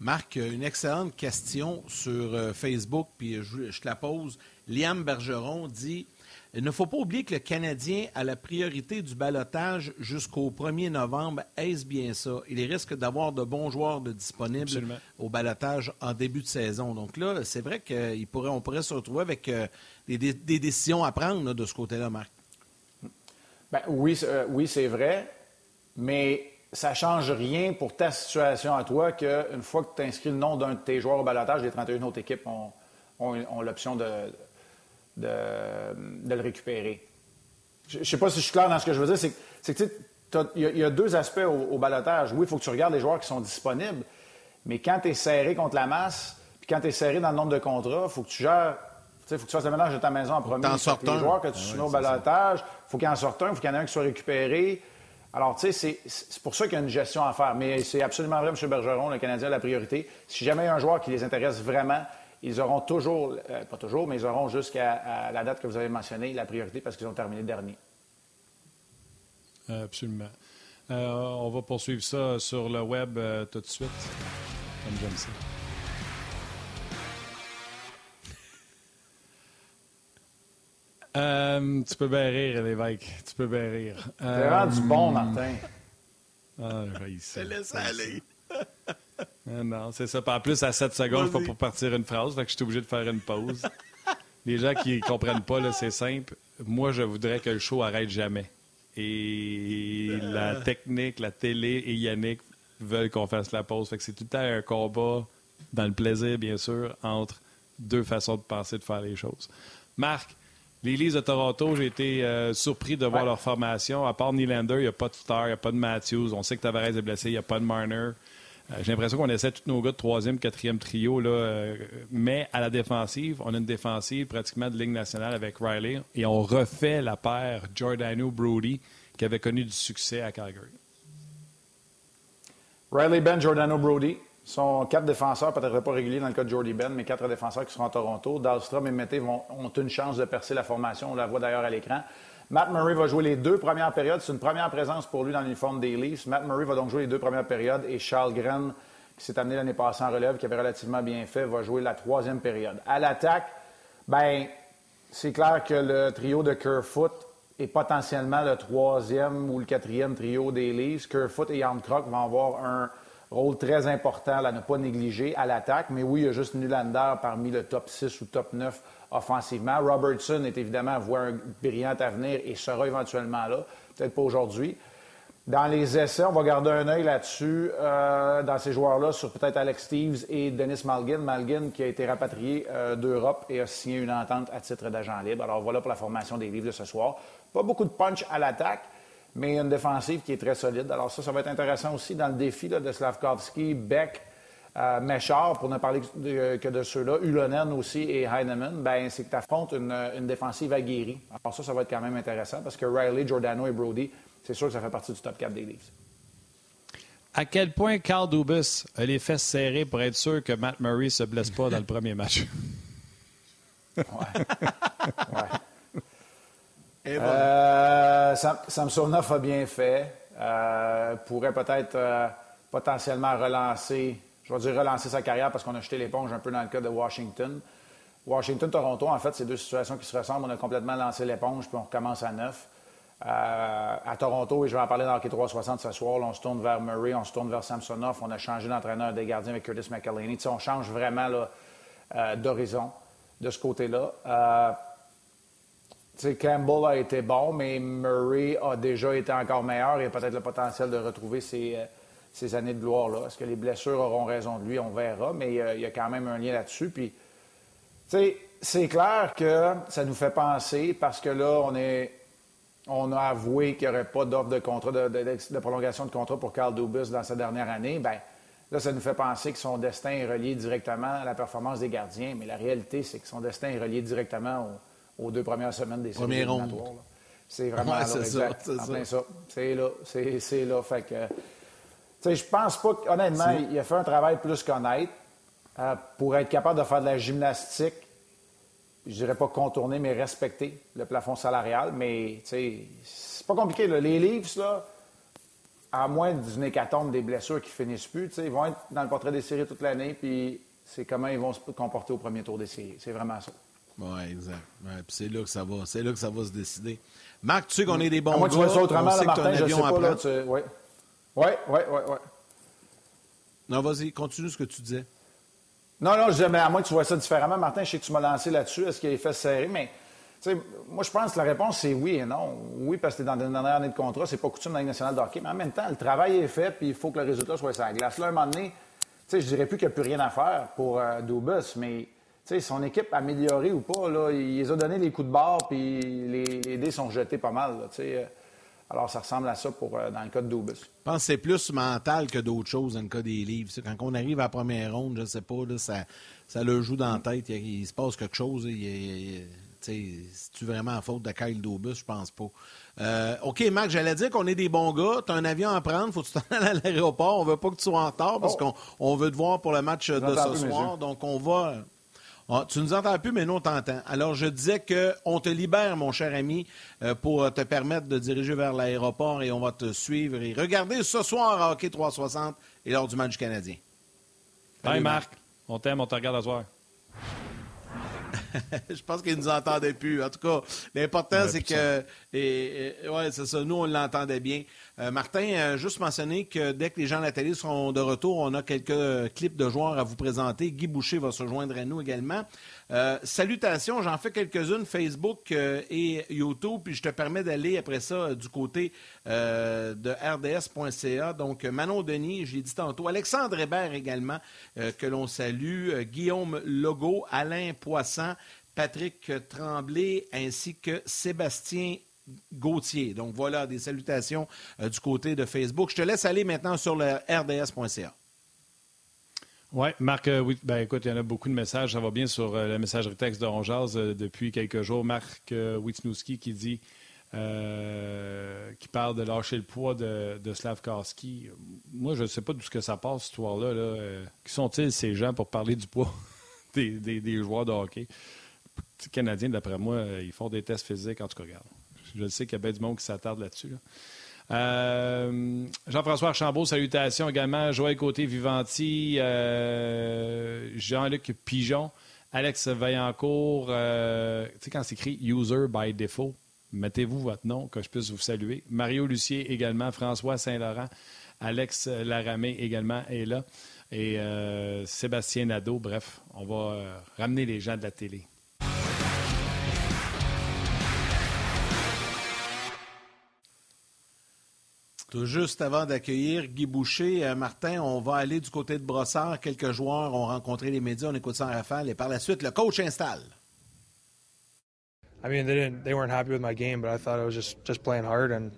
Marc, une excellente question sur Facebook, puis je te la pose. Liam Bergeron dit il ne faut pas oublier que le Canadien a la priorité du balotage jusqu'au 1er novembre. Est-ce bien ça? Il risque d'avoir de bons joueurs de disponibles au balotage en début de saison. Donc là, c'est vrai qu'on pourrait, on pourrait se retrouver avec euh, des, décisions à prendre de ce côté-là, Marc. Ben, oui, euh, oui c'est vrai, mais ça ne change rien pour ta situation à toi qu'une fois que tu inscris le nom d'un de tes joueurs au balotage, les 31 autres équipes ont l'option de de, le récupérer. Je ne sais pas si je suis clair dans ce que je veux dire. C'est que il y, a deux aspects au, balotage. Oui, il faut que tu regardes les joueurs qui sont disponibles, mais quand tu es serré contre la masse, puis quand tu es serré dans le nombre de contrats, il faut que tu gères. Il faut que tu fasses le ménage de ta maison en premier. les joueurs que tu soumets au balotage, il faut qu'il y en sorte un, il faut qu'il y en ait un qui soit récupéré. Alors, tu sais, c'est pour ça qu'il y a une gestion à faire. Mais c'est absolument vrai, M. Bergeron, le Canadien a la priorité. Si jamais il y a un joueur qui les intéresse vraiment, ils auront toujours, euh, pas toujours, mais ils auront jusqu'à la date que vous avez mentionnée la priorité parce qu'ils ont terminé dernier. Absolument. Euh, on va poursuivre ça sur le web euh, tout de suite, comme j'aime ça. tu peux bien rire, l'évêque. Tu peux bien rire. C'est du bon, Martin. Ah, je laisse aller. Ah non, c'est ça. En plus, à 7 secondes, je pas pour partir une phrase, fait que je suis obligé de faire une pause. (laughs) Les gens qui ne comprennent pas, c'est simple. Moi, je voudrais que le show arrête jamais. Et la technique, la télé et Yannick veulent qu'on fasse la pause. Fait que c'est tout le temps un combat dans le plaisir, bien sûr, entre deux façons de penser, de faire les choses. Marc, les Leafs de Toronto, j'ai été euh, surpris de voir leur formation. À part Nylander, il n'y a pas de Star, il n'y a pas de Matthews. On sait que Tavares est blessé, il n'y a pas de Marner. Euh, j'ai l'impression qu'on essaie tous nos gars de troisième, quatrième trio, là, euh, mais à la défensive, on a une défensive pratiquement de ligne nationale avec Riley et on refait la paire Giordano-Brody qui avait connu du succès à Calgary. Riley Ben, Giordano Brody sont quatre défenseurs, peut-être pas réguliers dans le cas de Jordy Ben, mais quatre défenseurs qui seront à Toronto. Dahlstrom et Mété ont une chance de percer la formation. On la voit d'ailleurs à l'écran. Matt Murray va jouer les deux premières périodes. C'est une première présence pour lui dans l'uniforme des Leafs. Matt Murray va donc jouer les deux premières périodes et Charles Gren, qui s'est amené l'année passée en relève, qui avait relativement bien fait, va jouer la troisième période. À l'attaque, ben, c'est clair que le trio de Kerfoot est potentiellement le troisième ou le quatrième trio des Leafs. Kerfoot et Jan Krok vont avoir un rôle très important à ne pas négliger à l'attaque. Mais oui, il y a juste Nylander parmi le top 6 ou top 9 offensivement. Robertson est évidemment voit un brillant avenir et sera éventuellement là. Peut-être pas aujourd'hui. Dans les essais, on va garder un œil là-dessus, euh, dans ces joueurs-là, sur peut-être Alex Steves et Dennis Malgin. Malgin qui a été rapatrié euh, d'Europe et a signé une entente à titre d'agent libre. Alors voilà pour la formation des livres de ce soir. Pas beaucoup de punch à l'attaque, mais une défensive qui est très solide. Alors ça, ça va être intéressant aussi dans le défi de Slavkovski, Beck, euh, Méchard, pour ne parler que de ceux-là, Ulonen aussi et Heinemann, ben, c'est que tu affrontes une, une, défensive aguerrie. Alors ça, ça va être quand même intéressant parce que Riley, Giordano et Brody c'est sûr que ça fait partie du top 4 des Leafs. À quel point Carl Dubus a les fesses serrées pour être sûr que Matt Murray ne se blesse pas dans le premier match? (laughs) ouais. ouais. Euh, Samsonov a bien fait. Euh, pourrait peut-être euh, potentiellement relancer, je vais dire relancer sa carrière parce qu'on a jeté l'éponge un peu dans le cas de Washington. Washington-Toronto, en fait, c'est deux situations qui se ressemblent. On a complètement lancé l'éponge puis on recommence à neuf. Euh, à Toronto, et je vais en parler dans Hockey 360 ce soir, on se tourne vers Murray, on se tourne vers Samsonov, on a changé d'entraîneur des gardiens avec Curtis McElhaney. on change vraiment euh, d'horizon de ce côté-là. Euh, Campbell a été bon, mais Murray a déjà été encore meilleur et a peut-être le potentiel de retrouver ses, années de gloire. Est-ce que les blessures auront raison de lui? On verra, mais il y a quand même un lien là-dessus. Puis, c'est clair que ça nous fait penser, parce que là, on est on a avoué qu'il n'y aurait pas d'offre de contrat, de, prolongation de contrat pour Carl Dubus dans sa dernière année, bien, là, ça nous fait penser que son destin est relié directement à la performance des gardiens. Mais la réalité, c'est que son destin est relié directement aux, deux premières semaines des séries. C'est vraiment là, exact, ça. C'est là, c'est là. Fait que, je pense pas qu'honnêtement, il a fait un travail plus qu'honnête euh, pour être capable de faire de la gymnastique je dirais pas contourner, mais respecter le plafond salarial. Mais, c'est pas compliqué. Les livres, là, à moins d'une hécatombe des blessures qui finissent plus, ils vont être dans le portrait des séries toute l'année, puis c'est comment ils vont se comporter au premier tour des séries. C'est vraiment ça. Oui, exact. c'est là que ça va. C'est là que ça va se décider. Marc, tu sais qu'on est des bons à moi, tu vois ça autrement, le Martin, je sais pas, là, Oui, oui, oui, oui. Non, vas-y, continue ce que tu disais. Non, non, je disais, mais à moins que tu vois ça différemment. Martin, je sais que tu m'as lancé là-dessus. Est-ce qu'il est fait serrer? Mais, tu sais, moi, je pense que la réponse, c'est oui et non. Oui, parce que tu es dans une dernière année de contrat. C'est pas coutume dans la nationale de hockey. Mais en même temps, le travail est fait, puis il faut que le résultat soit sur la glace. Là, un moment donné, tu sais, je dirais plus qu'il n'y a plus rien à faire pour euh, Dubus, mais, tu sais, son équipe améliorée ou pas, là, il les a donné les coups de barre, puis les, les dés sont jetés pas mal, tu sais. Alors, ça ressemble à ça pour, euh, dans le cas de Dubus. Je pense que c'est plus mental que d'autres choses dans le cas des livres. Quand on arrive à la première ronde, je ne sais pas, là, ça, ça le joue dans la tête. Il, se passe quelque chose. C'est-tu vraiment en faute de Kyle Dubus? Je pense pas. Euh, OK, Marc, j'allais dire qu'on est des bons gars. Tu as un avion à prendre. faut que tu t'en ailles à l'aéroport. On veut pas que tu sois en retard parce oh. qu'on veut te voir pour le match de ce soir. Donc, on va... Ah, tu nous entends plus, mais nous, on t'entend. Alors, je disais qu'on te libère, mon cher ami, euh, pour te permettre de diriger vers l'aéroport et on va te suivre et regarder ce soir à Hockey 360 et lors du match du Canadien. Bye, Marc. On t'aime, on te regarde à soir. (laughs) je pense qu'il ne nous entendait plus. En tout cas, l'important, c'est que. Et, ouais, c'est ça. Nous, on l'entendait bien. Euh, Martin, euh, juste mentionner que dès que les gens à la télé seront de retour, on a quelques clips de joueurs à vous présenter. Guy Boucher va se joindre à nous également. Euh, salutations, j'en fais quelques-unes, Facebook et YouTube, puis je te permets d'aller après ça du côté de rds.ca. Donc, Manon Denis, j'ai dit tantôt, Alexandre Hébert également, que l'on salue, Guillaume Logo, Alain Poisson, Patrick Tremblay, ainsi que Sébastien Gauthier. Donc voilà, des salutations euh, du côté de Facebook. Je te laisse aller maintenant sur le rds.ca. Oui, Marc, euh, oui, ben écoute, il y en a beaucoup de messages. Ça va bien sur euh, la messagerie texte de Ronjaz depuis quelques jours. Marc Witnowski qui dit qui parle de lâcher le poids de, de. Moi, je ne sais pas d'où ce que ça passe, cette histoire-là. Qui sont-ils, ces gens, pour parler du poids (laughs) des, des joueurs de hockey? Les Canadiens, d'après moi, ils font des tests physiques. En tout cas, regarde. Je sais qu'il y a bien du monde qui s'attarde là-dessus. Euh, Jean-François Archambault, salutations également. Joël Côté-Vivanti, euh, Jean-Luc Pigeon, Alex Vaillancourt. Euh, tu sais, quand c'est écrit User by default, mettez-vous votre nom, que je puisse vous saluer. Mario Lucier également, François Saint-Laurent, Alex Laramé également est là. Et Sébastien Nadeau, bref, on va ramener les gens de la télé. Tout juste avant d'accueillir Guy Boucher, euh, Martin, on va aller du côté de Brossard. Quelques joueurs ont rencontré les médias, on écoute ça en rafale et par la suite, le coach installe. I mean, they didn't, they weren't happy with my game, but I thought I was just just playing hard, and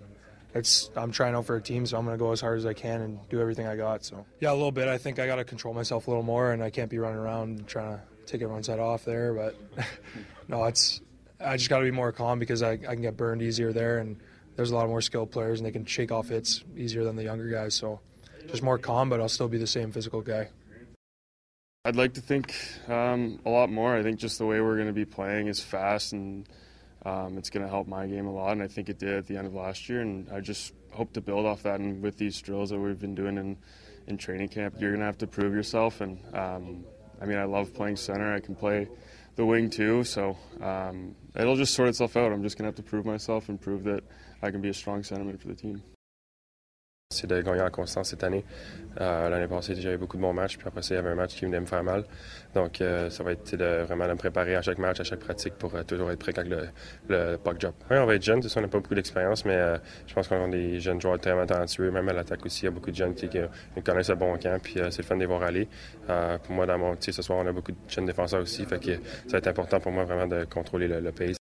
it's I'm trying out for a team, so I'm going to go as hard as I can and do everything I got. So yeah, a little bit. I think I got to control myself a little more, and I can't be running around trying to take everyone's head off there. But (laughs) no, it's I just got to be more calm because I, I can get burned easier there, and there's a lot more skilled players and they can shake off hits easier than the younger guys. So just more calm, but I'll still be the same physical guy. I'd like to think um, a lot more. I think just the way we're going to be playing is fast and um, it's going to help my game a lot. And I think it did at the end of last year. And I just hope to build off that. And with these drills that we've been doing in, in training camp, you're going to have to prove yourself. And um, I mean, I love playing center. I can play the wing too. So um, it'll just sort itself out. I'm just going to have to prove myself and prove that I can be a strong centerman for the team. C'est de gagner en constance cette année. Euh, L'année passée, j'avais beaucoup de bons matchs, puis après il y avait un match qui venait me faire mal. Donc, euh, ça va être de, vraiment de me préparer à chaque match, à chaque pratique pour euh, toujours être prêt quand le, le puck drop. Oui, on va être jeune, tout ça, on n'a pas beaucoup d'expérience, mais je pense qu'on a des jeunes joueurs très talentueux, même à l'attaque aussi. Il y a beaucoup de jeunes qui, connaissent le bon camp, puis c'est le fun de les voir aller. Pour moi, dans mon, ce soir, on a beaucoup de jeunes défenseurs aussi, fait ça va être important pour moi vraiment de contrôler le, le pace.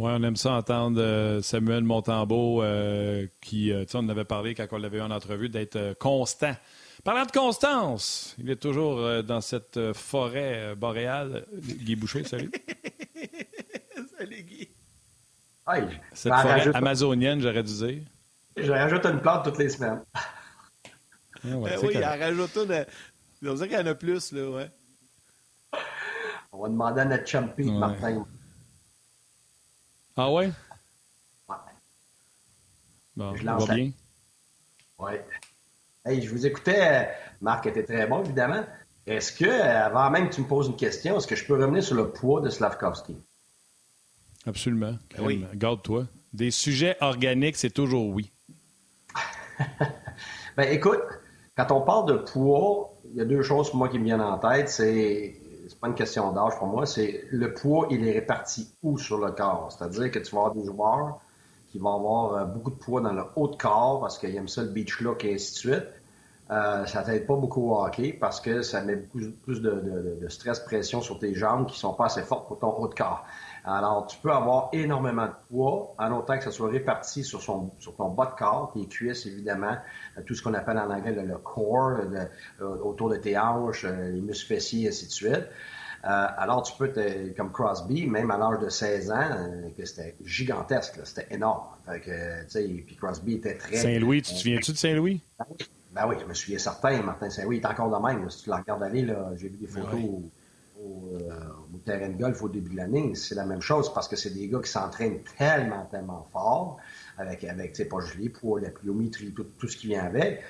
Oui, on aime ça entendre euh, Samuel Montembeau, euh, qui, euh, tu sais, on en avait parlé quand on l'avait eu en entrevue, d'être constant. Parlant de constance, il est toujours dans cette forêt boréale. Guy Boucher, salut. (laughs) Salut, Guy. Hey, Cette forêt rajoute- amazonienne, j'aurais dû dire. Je rajoute une plante toutes les semaines. (laughs) Ah ouais, Ben oui, il en rajoute une. On dirait qu'il y en a plus, là, ouais. On va demander à notre champion, Ouais. Martin. Ah ouais? Ouais. Bon, Je ça lance va la- bien. Ouais. Hey, je vous écoutais. euh, Marc était très bon, évidemment. Est-ce que, euh, avant même que tu me poses une question, est-ce que je peux revenir sur le poids de Slavkovski? Absolument. Ben oui. Garde-toi. Des sujets organiques, c'est toujours oui. (laughs) Ben, écoute, quand on parle de poids, il y a deux choses pour moi qui me viennent en tête. C'est pas une question d'âge pour moi, c'est le poids, il est réparti où sur le corps? C'est-à-dire que tu vas avoir des joueurs qui vont avoir euh, beaucoup de poids dans le haut de corps parce qu'ils aiment ça le beach look et ainsi de suite. Euh, ça t'aide pas beaucoup au hockey parce que ça met beaucoup plus de, de- de stress, pression sur tes jambes qui sont pas assez fortes pour ton haut de corps. Alors, tu peux avoir énormément de poids en autant que ça soit réparti sur, son, sur ton bas de corps, tes cuisses, évidemment, euh, tout ce qu'on appelle en anglais le, le core, le- euh, autour de tes hanches, euh, les muscles fessiers, ainsi de suite. Euh, alors, tu peux, te, comme Crosby, même à l'âge de 16 ans, que c'était gigantesque, là, c'était énorme. Fait que, tu sais, puis Crosby était très... Saint-Louis, tu te souviens-tu de Saint-Louis? Ben oui, je me souviens certain, Martin Saint-Louis est encore de même. là. Si tu la regardes aller, là, j'ai vu des photos Oui. Au, euh, au terrain de golf au début de l'année. C'est la même chose parce que c'est des gars qui s'entraînent tellement, tellement fort, avec, avec tu sais, pas gelé, poids, la pliométrie, tout, tout ce qui vient avec.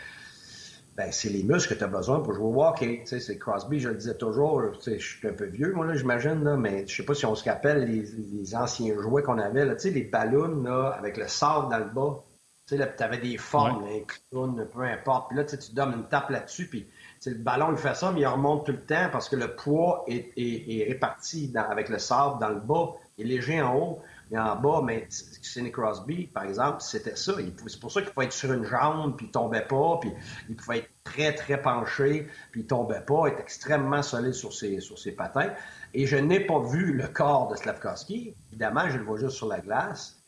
Ben, c'est les muscles que tu as besoin pour jouer au hockey. Tu sais, c'est Crosby, je le disais toujours, tu sais, je suis un peu vieux, moi, là, j'imagine, là, mais je sais pas si on se rappelle les, les anciens jouets qu'on avait, là, tu sais, les ballons, là, avec le sable dans le bas. Tu sais, là, tu avais des formes, un clown, peu importe. Puis là, tu donnes une tape là-dessus, puis le ballon, il fait ça, mais il remonte tout le temps parce que le poids est, réparti avec le sable dans le bas. Il est léger en haut, mais en bas, mais Sidney Crosby, par exemple, c'était ça. C'est pour ça qu'il pouvait être sur une jambe, puis il tombait pas, puis il pouvait être très, très penché, puis il tombait pas, être extrêmement solide sur ses, sur ses patins. Et je n'ai pas vu le corps de Slavkovski. Évidemment, je le vois juste sur la glace.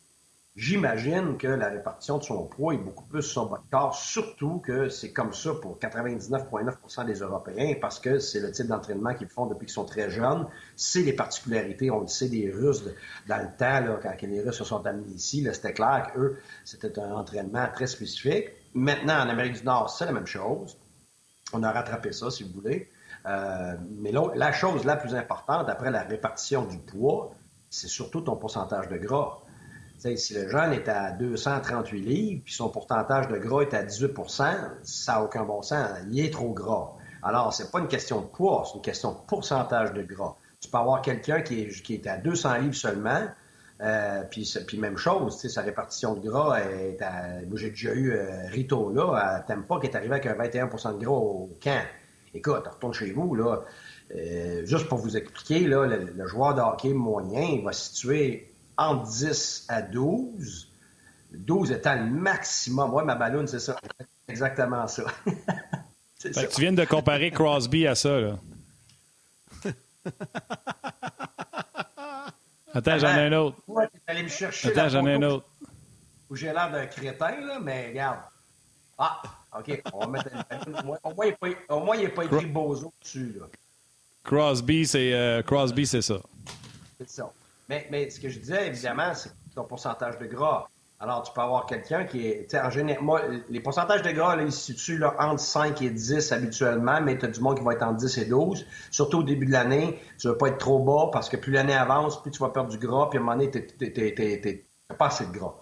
J'imagine que la répartition de son poids est beaucoup plus sur son bas de corps, surtout que c'est comme ça pour 99,9% des Européens, parce que c'est le type d'entraînement qu'ils font depuis qu'ils sont très jeunes. C'est les particularités, on le sait, des Russes dans le temps, là, quand les Russes se sont amenés ici, c'était clair qu'eux, c'était un entraînement très spécifique. Maintenant, en Amérique du Nord, c'est la même chose. On a rattrapé ça, si vous voulez. Euh, mais la chose la plus importante, après la répartition du poids, c'est surtout ton pourcentage de gras. Si le jeune est à 238 livres, puis son pourcentage de gras est à 18% ça n'a aucun bon sens. Il est trop gras. Alors, c'est pas une question de poids, c'est une question de pourcentage de gras. Tu peux avoir quelqu'un qui est, qui est à 200 livres seulement, euh, puis, même chose, sa répartition de gras est à... Moi, j'ai déjà eu euh, Rito, là, à Tampa, qui est arrivé avec un 21% de gras au camp. Écoute, retourne chez vous, là. Euh, juste pour vous expliquer, là, le, joueur de hockey moyen, va se situer entre 10 à 12. 12 étant le maximum. Moi, ma ballonne, c'est ça. Exactement ça. (laughs) ça. Tu viens de comparer Crosby à ça, là. (laughs) Attends, j'en ai un autre. Ouais, allé me chercher Attends, j'en ai un autre. Où j'ai l'air d'un crétin, là, mais regarde. Ah, OK. On va mettre au, moins, au moins, il n'est pas, écrit Bozo dessus, là. Crosby, c'est euh, Crosby, c'est ça. C'est ça. Mais, ce que je disais, évidemment, c'est ton pourcentage de gras. Alors, tu peux avoir quelqu'un qui est. En général, moi, les pourcentages de gras, là, ils se situent entre 5 et 10 habituellement, mais tu as du monde qui va être entre 10 et 12. Surtout au début de l'année, tu ne veux pas être trop bas parce que plus l'année avance, plus tu vas perdre du gras, puis à un moment donné, tu n'as pas assez de gras.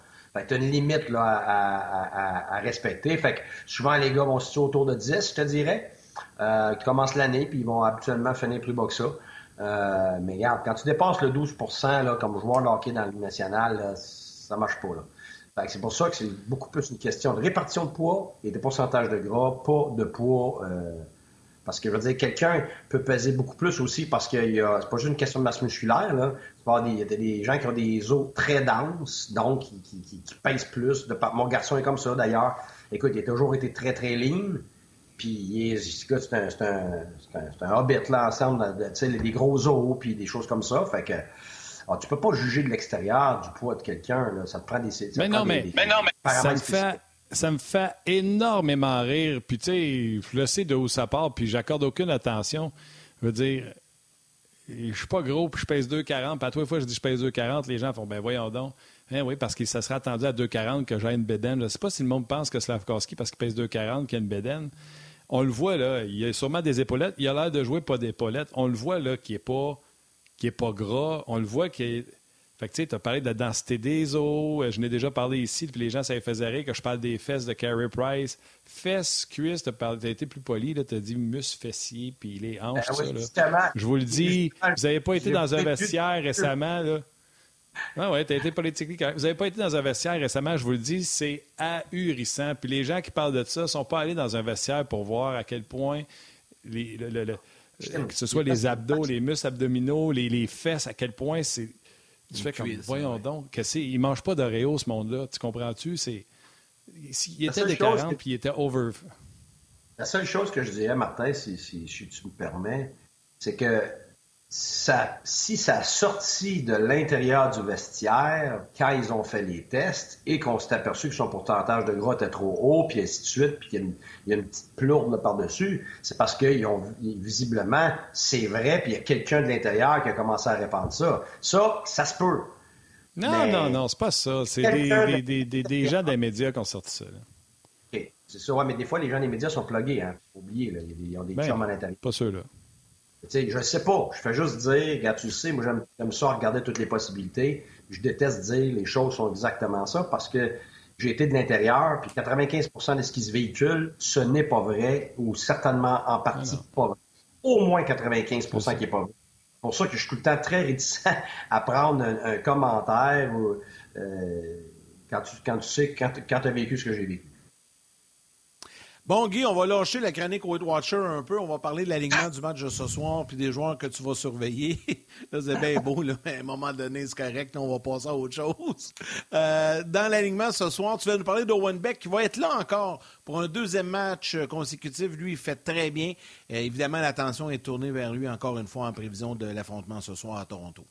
Tu as une limite là, à, à, respecter. Fait que souvent, les gars vont se situer autour de 10, je te dirais, euh, qui commencent l'année, puis ils vont habituellement finir plus bas que ça. Euh, mais regarde, quand tu dépasses le 12 là, comme joueur de hockey dans le national, ça marche pas. Là. C'est pour ça que c'est beaucoup plus une question de répartition de poids et de pourcentage de gras, pas de poids. Euh, parce que je veux dire, quelqu'un peut peser beaucoup plus aussi parce que c'est pas juste une question de masse musculaire. Là. Il y a des gens qui ont des os très denses, donc qui, pèsent plus. Mon garçon est comme ça d'ailleurs. Écoute, il a toujours été très très lean. Puis c'est un, un, un, hobbit là ensemble, des gros os puis des choses comme ça. Fait que alors, ah, tu peux pas juger de l'extérieur du poids de quelqu'un. Ça te prend des. mais, non, mais, mais, non, mais, ça me fait. Ça me fait énormément rire. Puis, tu sais, je le sais de où ça part, puis j'accorde aucune attention. Je veux dire, je suis pas gros, puis je pèse 2,40. Puis à trois fois, je dis je pèse 2,40. Les gens font, ben voyons donc. Eh oui, parce que ça serait attendu à 2,40 que j'ai une bédaine. Je ne sais pas si le monde pense que Slavkowski, parce qu'il pèse 2,40, qu'il a une bédaine. On le voit, là. Il a sûrement des épaulettes. Il a l'air de jouer pas d'épaulettes. On le voit, là, qui n'est pas qui n'est pas gras. On le voit qui est. Fait que tu sais, as parlé de la densité des os. Euh, je n'ai déjà parlé ici, puis les gens, ça les faisait rire que je parle des fesses de Carey Price. Fesses, cuisses, tu as, été plus poli, tu as dit muscles fessiers, puis les hanches, ben ça. Là. Je vous le dis, vous n'avez pas été dans un vestiaire récemment, là. Ah ouais, tu as été politique. Vous n'avez pas été dans un vestiaire récemment, je vous le dis, c'est ahurissant. Puis les gens qui parlent de ça ne sont pas allés dans un vestiaire pour voir à quel point les, le, euh, que ce soit les abdos, les muscles abdominaux, les, fesses, à quel point c'est. Tu fais comme, voyons donc, que c'est, il mange pas d'Oreo, ce monde-là. Tu comprends-tu? C'est, il était déclarant, puis il était over. La seule chose que je dirais, Martin, si, si tu me permets, c'est que ça, si ça a sorti de l'intérieur du vestiaire quand ils ont fait les tests et qu'on s'est aperçu que son pourcentage de gras était trop haut, puis ainsi de suite, puis qu'il y, a une petite plourde par-dessus, c'est parce qu'ils ont visiblement, c'est vrai, puis il y a quelqu'un de l'intérieur qui a commencé à répandre ça. Ça, ça se peut. Non, non, non, c'est pas ça. C'est des, des, des, des, gens des médias qui ont sorti ça. OK. C'est ça, ouais, mais des fois, les gens des médias sont plugués, hein. Faut oublier, là. Ils ont des ben, à l'intérieur. Pas ceux-là. Je ne sais pas. Je fais juste dire, regarde, tu le sais, moi j'aime ça regarder toutes les possibilités. Je déteste dire les choses sont exactement ça parce que j'ai été de l'intérieur, puis 95% de ce qui se véhicule, ce n'est pas vrai, ou certainement en partie pas vrai. Au moins 95% qui n'est pas vrai. C'est pour ça que je suis tout le temps très réticent (laughs) à prendre un, commentaire euh, quand, tu, quand tu sais, quand, quand tu as vécu ce que j'ai vécu. Bon, Guy, on va lâcher la chronique Weight Watcher un peu. On va parler de l'alignement du match de ce soir puis des joueurs que tu vas surveiller. (laughs) là, c'est bien (laughs) beau, là, mais à un moment donné, c'est correct. on va passer à autre chose. Euh, dans l'alignement ce soir, tu vas nous parler d'Owen Beck qui va être là encore pour un deuxième match consécutif. Lui, il fait très bien. Euh, évidemment, l'attention est tournée vers lui encore une fois en prévision de l'affrontement ce soir à Toronto.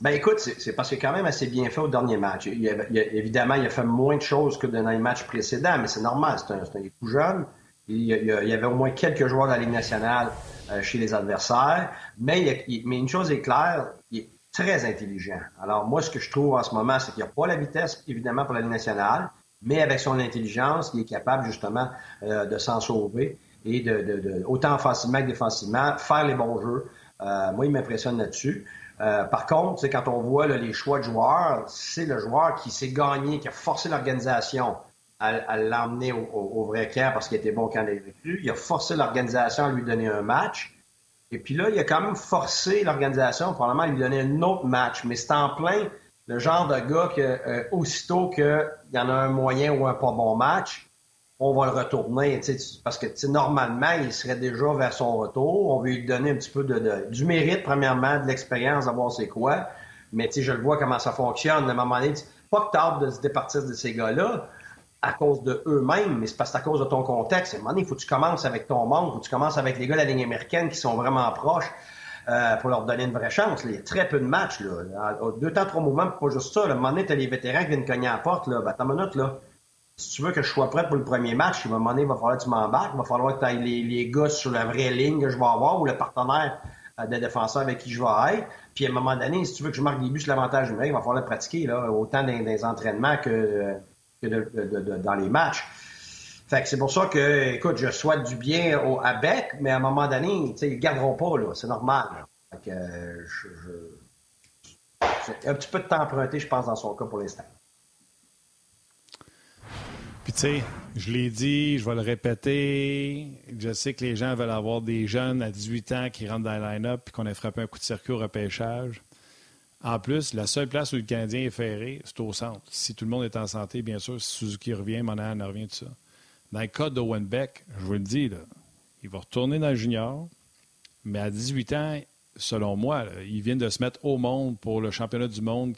Ben écoute, c'est parce que quand même assez bien fait au dernier match. Il, évidemment, il a fait moins de choses que dans les matchs précédents, mais c'est normal, c'est un, un jeune. Il, y avait au moins quelques joueurs de la Ligue nationale euh, chez les adversaires, mais, mais une chose est claire, il est très intelligent. Alors moi, ce que je trouve en ce moment, c'est qu'il n'a pas la vitesse, évidemment, pour la Ligue nationale, mais avec son intelligence, il est capable justement euh, de s'en sauver et de, de, de, autant offensivement que défensivement, faire les bons jeux. Euh, moi, il m'impressionne là-dessus. Euh, par contre, quand on voit les choix de joueurs, c'est le joueur qui s'est gagné, qui a forcé l'organisation à, l'emmener au, vrai camp parce qu'il était bon quand il est vécu. Il a forcé l'organisation à lui donner un match. Et puis là, il a quand même forcé l'organisation probablement à lui donner un autre match. Mais c'est en plein le genre de gars que, euh, aussitôt qu'il y en a un moyen ou un pas bon match, on va le retourner, parce que normalement, il serait déjà vers son retour. On veut lui donner un petit peu de, du mérite, premièrement, de l'expérience, d'avoir c'est quoi. Mais je le vois comment ça fonctionne. À un moment donné, pas que de se départir de ces gars-là à cause de eux-mêmes, mais c'est parce que à cause de ton contexte. À un moment donné, il faut que tu commences avec ton monde, il faut que tu commences avec les gars de la ligne américaine qui sont vraiment proches. Euh, pour leur donner une vraie chance. Il y a très peu de matchs. Là. Deux temps, trois moments, pas juste ça. À un moment donné, tu as les vétérans qui viennent cogner à la porte. Là. Ben, attends une minute, là. Si tu veux que je sois prêt pour le premier match, à un moment donné, il va falloir que tu m'embarques. Il va falloir que tu ailles les, les gars sur la vraie ligne que je vais avoir ou le partenaire euh, de défenseur avec qui je vais être. Puis à un moment donné, si tu veux que je marque des buts sur l'avantage numérique, il va falloir le pratiquer là, autant dans les entraînements que, que de, de, de, dans les matchs. Fait que c'est pour ça que, écoute, je souhaite du bien au, à Beck, mais à un moment donné, ils garderont pas, là. C'est normal. Fait que, euh, je, je... un petit peu de temps emprunté, je pense, dans son cas pour l'instant. Puis, tu sais, je l'ai dit, je vais le répéter. Je sais que les gens veulent avoir des jeunes à 18 ans qui rentrent dans le line-up puis qu'on ait frappé un coup de circuit au repêchage. En plus, la seule place où le Canadien est ferré, c'est au centre. Si tout le monde est en santé, bien sûr, si Suzuki revient, Monahan revient, tout ça. Dans le cas d'Owen Beck, je vous le dis, il va retourner dans le junior, mais à 18 ans, selon moi, il vient de se mettre au monde pour le championnat du monde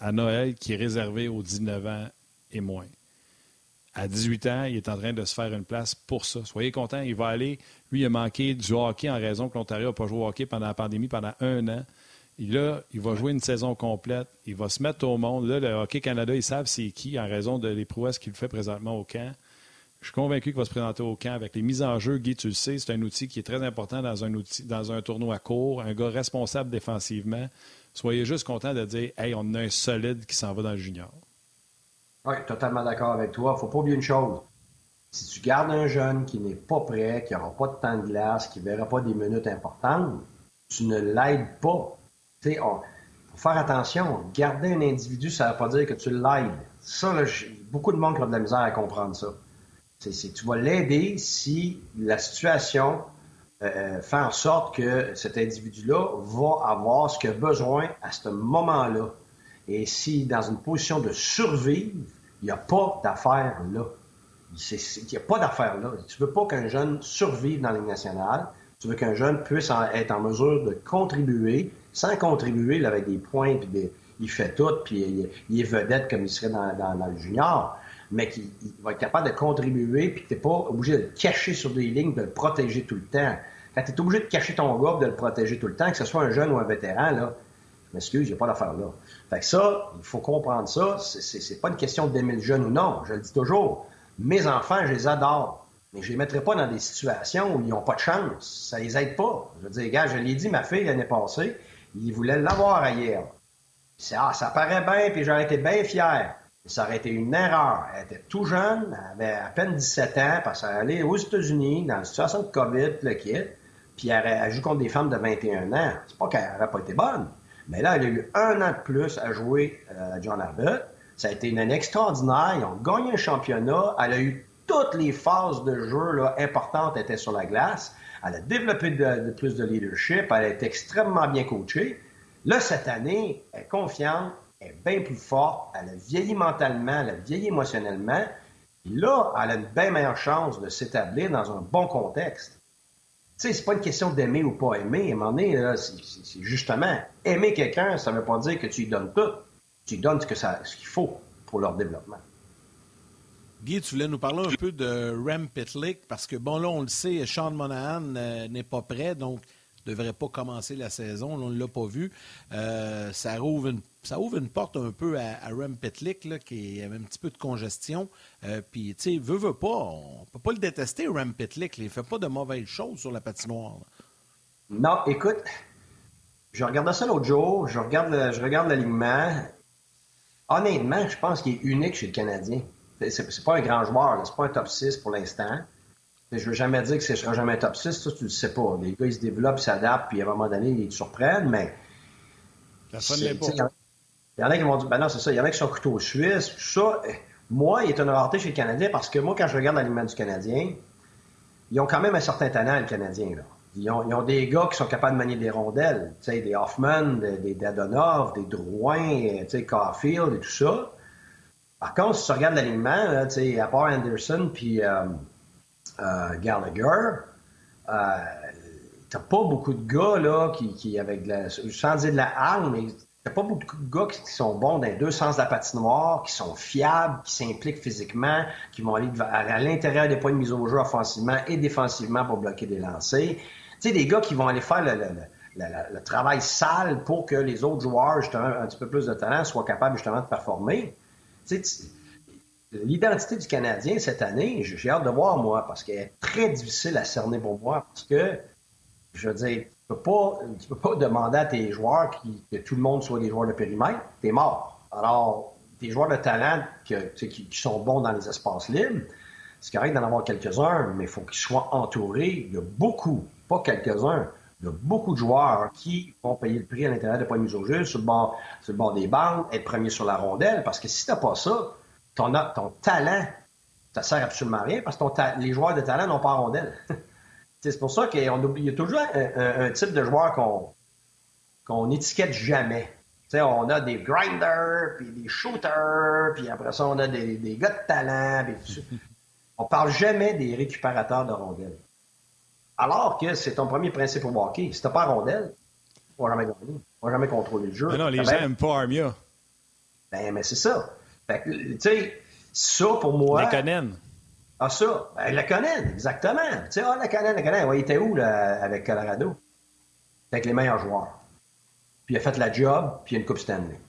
à Noël qui est réservé aux 19 ans et moins. À 18 ans, il est en train de se faire une place pour ça. Soyez contents, il va aller. Lui, il a manqué du hockey en raison que l'Ontario n'a pas joué au hockey pendant la pandémie pendant un an. Et là, il va jouer une saison complète. Il va se mettre au monde. Là, le Hockey Canada, ils savent c'est qui en raison de les prouesses qu'il fait présentement au camp. Je suis convaincu qu'il va se présenter au camp avec les mises en jeu. Guy, tu le sais, c'est un outil qui est très important dans un, outil, dans un court, un gars responsable défensivement. Soyez juste content de dire Hey, on a un solide qui s'en va dans le junior. Oui, totalement d'accord avec toi. Il ne faut pas oublier une chose. Si tu gardes un jeune qui n'est pas prêt, qui n'aura pas de temps de glace, qui ne verra pas des minutes importantes, tu ne l'aides pas. Sais, faut faire attention. Garder un individu, ça ne veut pas dire que tu l'aides. Ça, beaucoup de monde qui a de la misère à comprendre ça. Tu vas l'aider si la situation euh, fait en sorte que cet individu-là va avoir ce qu'il a besoin à ce moment-là. Et si dans une position de survivre, il n'y a pas d'affaire là. Il n'y a pas d'affaire là. Tu ne veux pas qu'un jeune survive dans la Ligue nationale. Tu veux qu'un jeune puisse être en mesure de contribuer, sans contribuer avec des points, puis il fait tout, puis il, est vedette comme il serait dans, le junior mais qui va être capable de contribuer, puis que tu n'es pas obligé de le cacher sur des lignes, de le protéger tout le temps. Quand tu es obligé de cacher ton gars, de le protéger tout le temps, que ce soit un jeune ou un vétéran, là, m'excuse, il n'y pas d'affaire là. Fait que ça, il faut comprendre ça. C'est pas une question d'aimer le jeune ou non. Je le dis toujours. Mes enfants, je les adore. Mais je les mettrai pas dans des situations où ils n'ont pas de chance. Ça les aide pas. Je veux dire, gars, je l'ai dit, ma fille, l'année passée, il voulait l'avoir ailleurs. Ah, ça paraît bien, puis j'aurais été bien fier. Ça aurait été une erreur. Elle était tout jeune, elle avait à peine 17 ans, parce qu'elle allait aux États-Unis, dans la situation de COVID, le kit, puis elle, elle joue contre des femmes de 21 ans. C'est pas qu'elle n'aurait pas été bonne, mais là, elle a eu un an de plus à jouer à John Abbott. Ça a été une année extraordinaire. Ils ont gagné un championnat. Elle a eu toutes les phases de jeu là, importantes étaient sur la glace. Elle a développé de, plus de leadership. Elle été extrêmement bien coachée. Là, cette année, elle est confiante est bien plus forte, elle a vieilli mentalement, elle a vieilli émotionnellement. Et là, elle a une bien meilleure chance de s'établir dans un bon contexte. Sais, c'est pas une question d'aimer ou pas aimer. À un moment donné, c'est justement, aimer quelqu'un, ça veut pas dire que tu lui donnes tout. Tu lui donnes ce qu'il faut pour leur développement. Guy, tu voulais nous parler un peu de Rem Pitlick, parce que, bon, là, on le sait, Sean Monahan euh, n'est pas prêt, donc ne devrait pas commencer la saison. on ne l'a pas vu. Euh, ça, ouvre une, ça ouvre une porte un peu à, Rem Petlik, là, qui avait un petit peu de congestion. Euh, puis, tu sais, veut, veut pas. On ne peut pas le détester, Rem Petlik. Il ne fait pas de mauvaises choses sur la patinoire. Non, écoute, je regardais ça l'autre jour. Je regarde, je regarde l'alignement. Honnêtement, je pense qu'il est unique chez le Canadien. C'est pas un grand joueur, c'est pas un top 6 pour l'instant. Je veux jamais dire que ce sera jamais un top 6, ça, tu le sais pas. Les gars, ils se développent, ils s'adaptent, puis à un moment donné, ils te surprennent, mais. Il y, en a qui vont dire, ben non, c'est ça, il y en a qui sont couteaux suisses, tout ça. Moi, il est une rareté chez le Canadien parce que moi, quand je regarde l'aliment du Canadien, ils ont quand même un certain talent, le Canadien, là. Ils ont, des gars qui sont capables de manier des rondelles, tu sais, des Hoffman, des, Dadonov, des Drouin, tu sais, Caulfield et tout ça. Par contre, si tu regardes l'alignement, tu sais, à part Anderson, puis. Euh, euh, Gallagher, euh, t'as pas beaucoup de gars là qui, qui avec de la, sans dire de la harme, mais a pas beaucoup de gars qui sont bons dans les deux sens de la patinoire, qui sont fiables, qui s'impliquent physiquement, qui vont aller à l'intérieur des points de mise au jeu offensivement et défensivement pour bloquer des lancers. Tu sais, des gars qui vont aller faire le, travail sale pour que les autres joueurs, justement, un petit peu plus de talent, soient capables justement de performer. L'identité du Canadien cette année, j'ai hâte de voir, moi, parce qu'elle est très difficile à cerner pour moi, parce que, je veux dire, tu ne peux pas demander à tes joueurs que tout le monde soit des joueurs de périmètre. Tu es mort. Alors, des joueurs de talent qui, sont bons dans les espaces libres, c'est correct d'en avoir quelques-uns, mais il faut qu'ils soient entourés de beaucoup, pas quelques-uns, de beaucoup de joueurs qui vont payer le prix à l'intérieur de de mise au jeu, sur le, bord, sur le bord des bandes, être premier sur la rondelle, parce que si tu n'as pas ça, ton, ton talent, ça sert absolument à rien, parce que les joueurs de talent n'ont pas rondelle. (laughs) C'est pour ça qu'il y a toujours un, type de joueur qu'on qu'on n'étiquette jamais. on a des grinders, puis des shooters, puis après ça, on a des, des gars de talent. Puis (laughs) on parle jamais des récupérateurs de rondelles. Alors que c'est ton premier principe au hockey. Si t'as pas rondelle, tu ne vas jamais gagner. Tu vas jamais contrôler le jeu. Mais non, les gens n'aiment pas Armia. Ben, mais c'est ça. Tu sais, ça pour moi. Les ah, ça, ben, le Conan, exactement. Tu sais, ah, Conan, le Conan, il était où là, avec Colorado? Avec les meilleurs joueurs. Puis il a fait la job, puis il a une Coupe Stanley.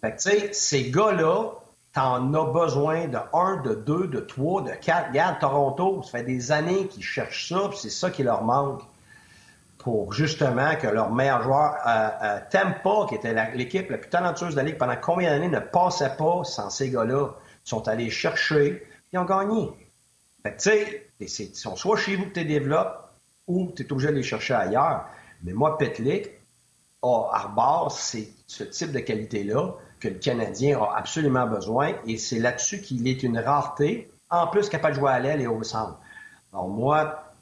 Fait que, tu sais, ces gars-là, t'en as besoin de un, de deux, de trois, de quatre. Regarde, Toronto, ça fait des années qu'ils cherchent ça, puis c'est ça qui leur manque pour justement que leur meilleur joueur, euh, euh, Tampa, qui était l'équipe la plus talentueuse de la Ligue pendant combien d'années, ne passait pas sans ces gars-là. Ils sont allés chercher, ils ont gagné. Fait tu sais, ils sont soit chez vous que tu développes ou tu es obligé de les chercher ailleurs. Mais moi, Petlik, a arbore c'est ce type de qualité-là que le Canadien a absolument besoin et c'est là-dessus qu'il est une rareté, en plus capable de jouer à l'aile et au centre. Alors moi,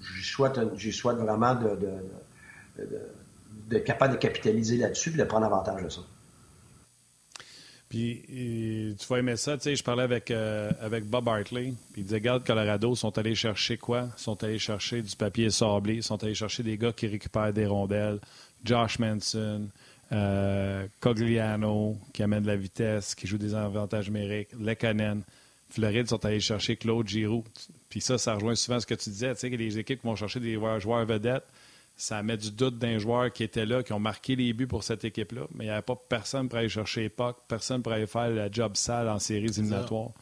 je souhaite, vraiment de, capable de capitaliser là-dessus et de prendre avantage de ça. Puis tu vas aimer ça, tu sais, je parlais avec, euh, avec Bob Hartley, puis il disait, regarde, Colorado sont allés chercher quoi? Ils sont allés chercher du papier sablé, ils sont allés chercher des gars qui récupèrent des rondelles, Josh Manson, euh, Cogliano, qui amène de la vitesse, qui joue des avantages numériques, Lekanen. Floride sont allés chercher Claude Giroux. Puis ça, ça rejoint souvent ce que tu disais, tu sais, que les équipes vont chercher des joueurs vedettes ça met du doute d'un joueur qui était là, qui ont marqué les buts pour cette équipe-là. Mais il n'y avait pas personne pour aller chercher Puck, personne pour aller faire le job sale en séries éliminatoires.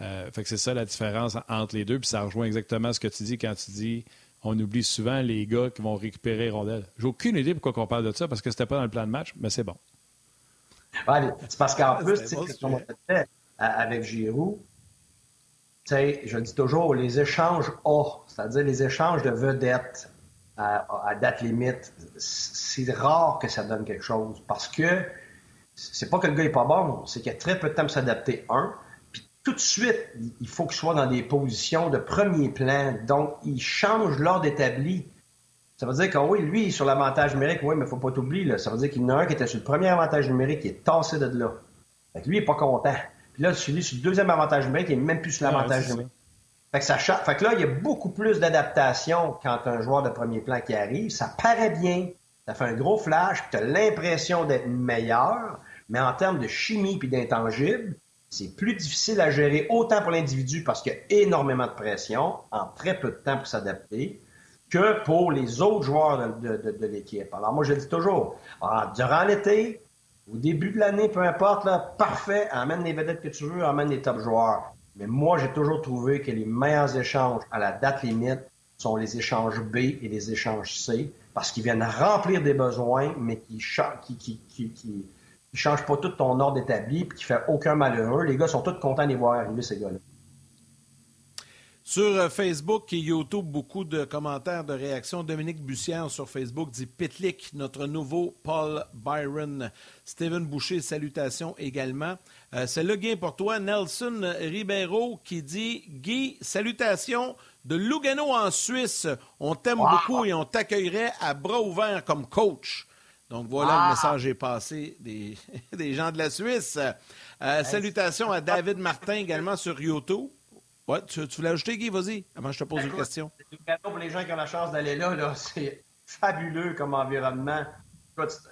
Euh, fait que c'est ça la différence entre les deux. Puis ça rejoint exactement ce que tu dis quand tu dis on oublie souvent les gars qui vont récupérer rondelles. J'ai aucune idée pourquoi on parle de ça, parce que c'était pas dans le plan de match, mais c'est bon. c'est parce qu'en plus, tu avec Giroud, je le dis toujours, les échanges A, c'est-à-dire les échanges de vedettes à, date limite, c'est rare que ça donne quelque chose parce que c'est pas que le gars est pas bon, c'est qu'il y a très peu de temps pour s'adapter, un. Puis tout de suite, il faut qu'il soit dans des positions de premier plan. Donc, il change l'ordre établi. Ça veut dire que oui, lui, sur l'avantage numérique, oui, mais faut pas t'oublier, ça veut dire qu'il y en a un qui était sur le premier avantage numérique, qui est tassé de là. Fait lui, il est pas content. Puis là, celui sur le deuxième avantage numérique, il est même plus sur l'avantage numérique. Fait que, ça, fait que là, il y a beaucoup plus d'adaptation quand un joueur de premier plan qui arrive. Ça paraît bien. Ça fait un gros flash, puis tu as l'impression d'être meilleur, mais en termes de chimie puis d'intangible, c'est plus difficile à gérer autant pour l'individu parce qu'il y a énormément de pression en très peu de temps pour s'adapter que pour les autres joueurs de, l'équipe. Alors moi, je dis toujours, ah, durant l'été, au début de l'année, peu importe, là, parfait, amène les vedettes que tu veux, amène les top joueurs. Mais moi, j'ai toujours trouvé que les meilleurs échanges à la date limite sont les échanges B et les échanges C, parce qu'ils viennent remplir des besoins, mais qui ne qui, qui, changent pas tout ton ordre établi, puis qui fait aucun malheureux. Les gars sont tous contents les voir arriver, ces gars-là. Sur euh, Facebook et YouTube, beaucoup de commentaires, de réactions. Dominique Bussière sur Facebook dit Pitlick, notre nouveau Paul Byron. Steven Boucher, salutations également. Euh, c'est le gain pour toi. Nelson Ribeiro qui dit Guy, salutations de Lugano en Suisse. On t'aime beaucoup et on t'accueillerait à bras ouverts comme coach. Donc voilà, le message est passé (laughs) des, gens de la Suisse. Euh, salutations à David Martin également sur YouTube. Ouais, tu, voulais ajouter, Guy? Vas-y, avant je te pose une question. Pour les gens qui ont la chance d'aller là, là c'est fabuleux comme environnement.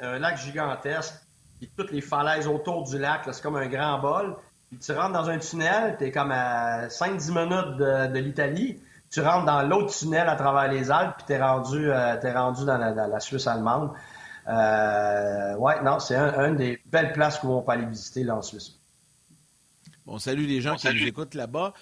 un lac gigantesque, puis toutes les falaises autour du lac, c'est comme un grand bol. Puis tu rentres dans un tunnel, tu es comme à 5-10 minutes de, l'Italie. Tu rentres dans l'autre tunnel à travers les Alpes, puis tu es rendu, es rendu dans la, Suisse allemande. Euh, ouais, non, c'est une des belles places qu'on peut aller visiter là en Suisse. Bon, salut les gens qui nous écoutent là-bas.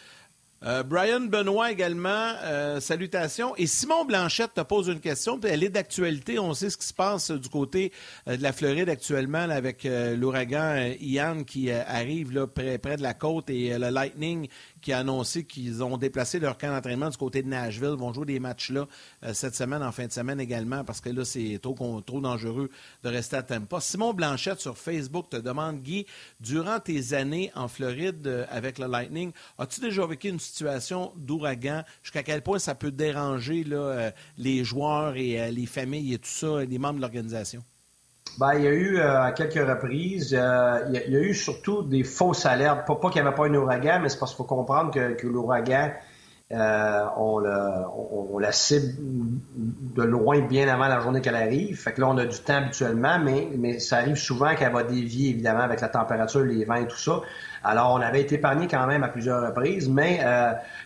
Euh, Brian Benoît également, euh, salutations. Et Simon Blanchette te pose une question, puis elle est d'actualité. On sait ce qui se passe du côté euh, de la Floride actuellement avec l'ouragan Ian qui arrive là, près, près de la côte et le Lightning qui a annoncé qu'ils ont déplacé leur camp d'entraînement du côté de Nashville, vont jouer des matchs là euh, cette semaine, en fin de semaine également, parce que là, c'est trop, trop dangereux de rester à Tampa. Simon Blanchette sur Facebook te demande, Guy, durant tes années en Floride euh, avec le Lightning, as-tu déjà vécu une situation d'ouragan? Jusqu'à quel point ça peut déranger euh, les joueurs et les familles et tout ça, les membres de l'organisation? Ben, il y a eu à quelques reprises, il, y a, eu surtout des fausses alertes. Pas, pas qu'il n'y avait pas un ouragan, mais c'est parce qu'il faut comprendre que, l'ouragan, on, la cible de loin bien avant la journée qu'elle arrive. Fait que là, on a du temps habituellement, mais, mais ça arrive souvent qu'elle va dévier, évidemment, avec la température, les vents et tout ça. Alors, on avait été épargné quand même à plusieurs reprises, mais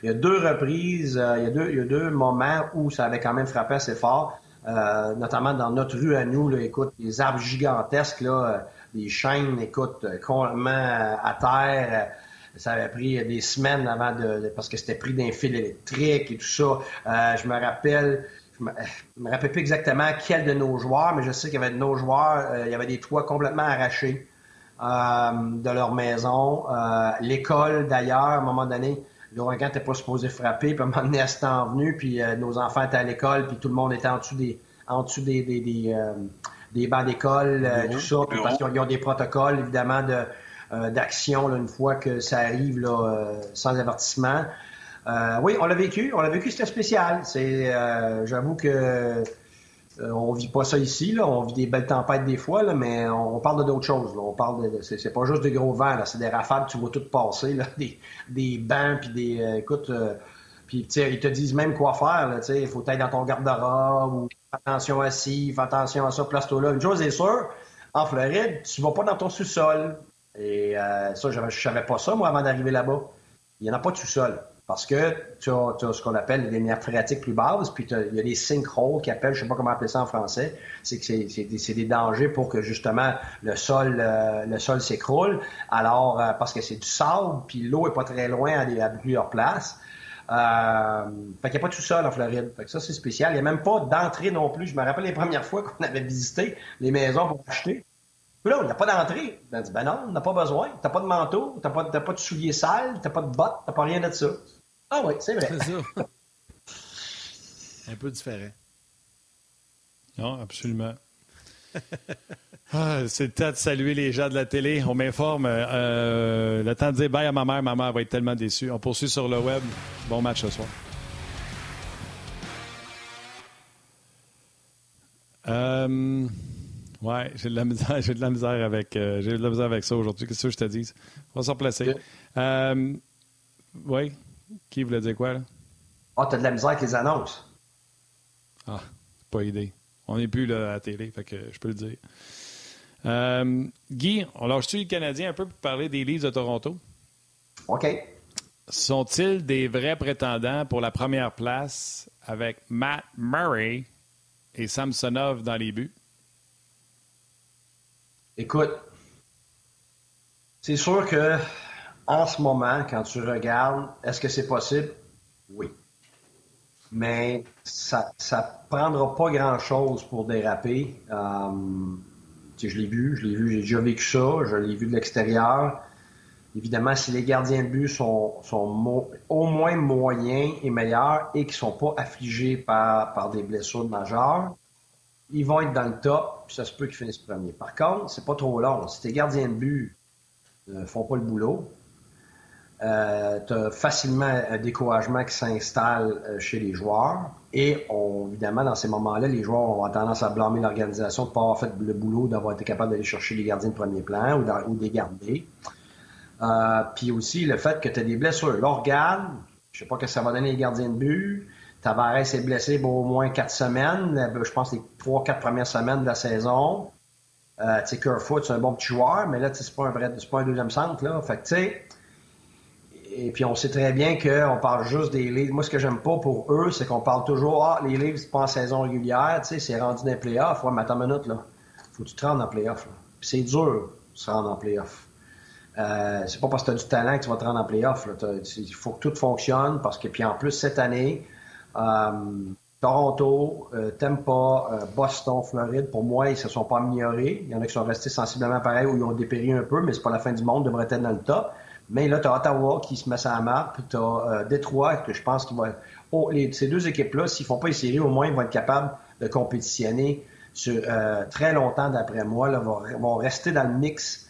il y a deux reprises, il, y a deux, il y a deux moments où ça avait quand même frappé assez fort. Euh, notamment dans notre rue à nous, là, écoute, des arbres gigantesques, là, euh, des chaînes, écoute, euh, complètement à terre. Ça avait pris des semaines avant de, parce que c'était pris d'un fil électrique et tout ça. je me rappelle, je me, me rappelle plus exactement quel de nos joueurs, mais je sais qu'il y avait de nos joueurs, il y avait des toits complètement arrachés de leur maison. L'école, d'ailleurs, à un moment donné, l'ouragan n'était pas supposé frapper, puis à un moment donné, elle venu, puis euh, nos enfants étaient à l'école, puis tout le monde était en dessous des, en dessous des, des, des, euh, bancs d'école, euh, tout ça, parce qu'ils ont, des protocoles, évidemment, de, d'action une fois que ça arrive là, sans avertissement. oui, on l'a vécu, on l'a vécu, c'était spécial. C'est, j'avoue que euh, on vit pas ça ici, là. on vit des belles tempêtes des fois, là, mais on, parle d'autres choses. On parle de, c'est, pas juste des gros vents, c'est des rafales, tu vois tout passer, là, (laughs) des, des puis des, euh, euh, puis ils te disent même quoi faire, là, il faut être dans ton garde-robe, ou attention à ci, fais attention à ça, place-toi là. Une chose est sûre, en Floride, tu vas pas dans ton sous-sol. Et ça, je, je savais pas ça, moi, avant d'arriver là-bas. Il y en a pas de sous-sol. Parce que tu as, ce qu'on appelle des nappes phréatiques plus basses, puis il y a des sinkholes qui appellent, je sais pas comment appeler ça en français, c'est que c'est des, dangers pour que justement le sol euh, le sol s'écroule. Alors, euh, parce que c'est du sable, puis l'eau est pas très loin à, à plusieurs places. Euh, fait qu'il n'y a pas tout sol en Floride. Fait que ça, c'est spécial. Il n'y a même pas d'entrée non plus. Je me rappelle les premières fois qu'on avait visité les maisons pour acheter. Puis là, il n'y a pas d'entrée. On a dit, ben non, on n'a pas besoin. T'as pas de manteau, t'as pas, pas de souliers sales, t'as pas de bottes, t'as pas rien de ça. Ah oui, c'est vrai. C'est ça. (laughs) Un peu différent. Non, absolument. (laughs) Ah, c'est le temps de saluer les gens de la télé. On m'informe. Euh, le temps de dire bye à ma mère. Ma mère va être tellement déçue. On poursuit sur le web. Bon match ce soir. Euh, ouais, j'ai de la misère, (laughs) j'ai de la misère avec, euh, j'ai de la misère avec ça aujourd'hui. Qu'est-ce que je te dis? On va s'en placer. Euh, oui. Qui voulait dire quoi, là? Ah, t'as de la misère avec les annonces. Ah, pas idée. On n'est plus là, à la télé, fait que je peux le dire. Euh, Guy, on lâche-tu le Canadien un peu pour parler des Leafs de Toronto? OK. Sont-ils des vrais prétendants pour la première place avec Matt Murray et Samsonov dans les buts? Écoute, c'est sûr que en ce moment, quand tu regardes, est-ce que c'est possible? Oui. Mais ça ne prendra pas grand-chose pour déraper. Euh, je l'ai vu, je l'ai vu, j'ai déjà vécu ça, je l'ai vu de l'extérieur. Évidemment, si les gardiens de but sont, au moins moyens et meilleurs et qui ne sont pas affligés par, des blessures majeures, ils vont être dans le top, puis ça se peut qu'ils finissent premier. Par contre, c'est pas trop long. Si tes gardiens de but ne font pas le boulot, euh, tu as facilement un découragement qui s'installe euh, chez les joueurs. Et évidemment, dans ces moments-là, les joueurs ont tendance à blâmer l'organisation de ne pas avoir fait le boulot, d'avoir été capable d'aller chercher les gardiens de premier plan ou, de les garder. Euh, puis aussi le fait que tu as des blessures. L'organe, je sais pas que ça va donner les gardiens de but. Tavares est blessé pour au moins quatre semaines. Je pense les trois, quatre premières semaines de la saison. Euh, tu sais, Kerfoot, c'est un bon petit joueur, mais là, c'est pas un vrai, pas un deuxième centre, là. Fait que, tu et puis on sait très bien qu'on parle juste des livres. Moi, ce que j'aime pas pour eux, c'est qu'on parle toujours, ah, les livres, c'est pas en saison régulière, tu sais, c'est rendu dans les playoffs. Ouais, mais attends une minute, là. Faut que tu te rendes en playoffs, là. Puis c'est dur de se rendre en playoffs. Euh, c'est pas parce que tu as du talent que tu vas te rendre en playoffs. Il faut que tout fonctionne parce que, puis en plus, cette année, euh, Toronto, euh, Tampa, euh, Boston, Floride, pour moi, ils se sont pas améliorés. Il y en a qui sont restés sensiblement pareils ou ils ont dépéri un peu, mais c'est pas la fin du monde, devrait être dans le top. Mais là, tu as Ottawa qui se met sur la map, puis tu as euh, Détroit, que je pense qu'il va. Oh, les, ces deux équipes-là, s'ils font pas les séries, au moins, ils vont être capables de compétitionner sur, très longtemps, d'après moi, là, vont, vont, rester dans le mix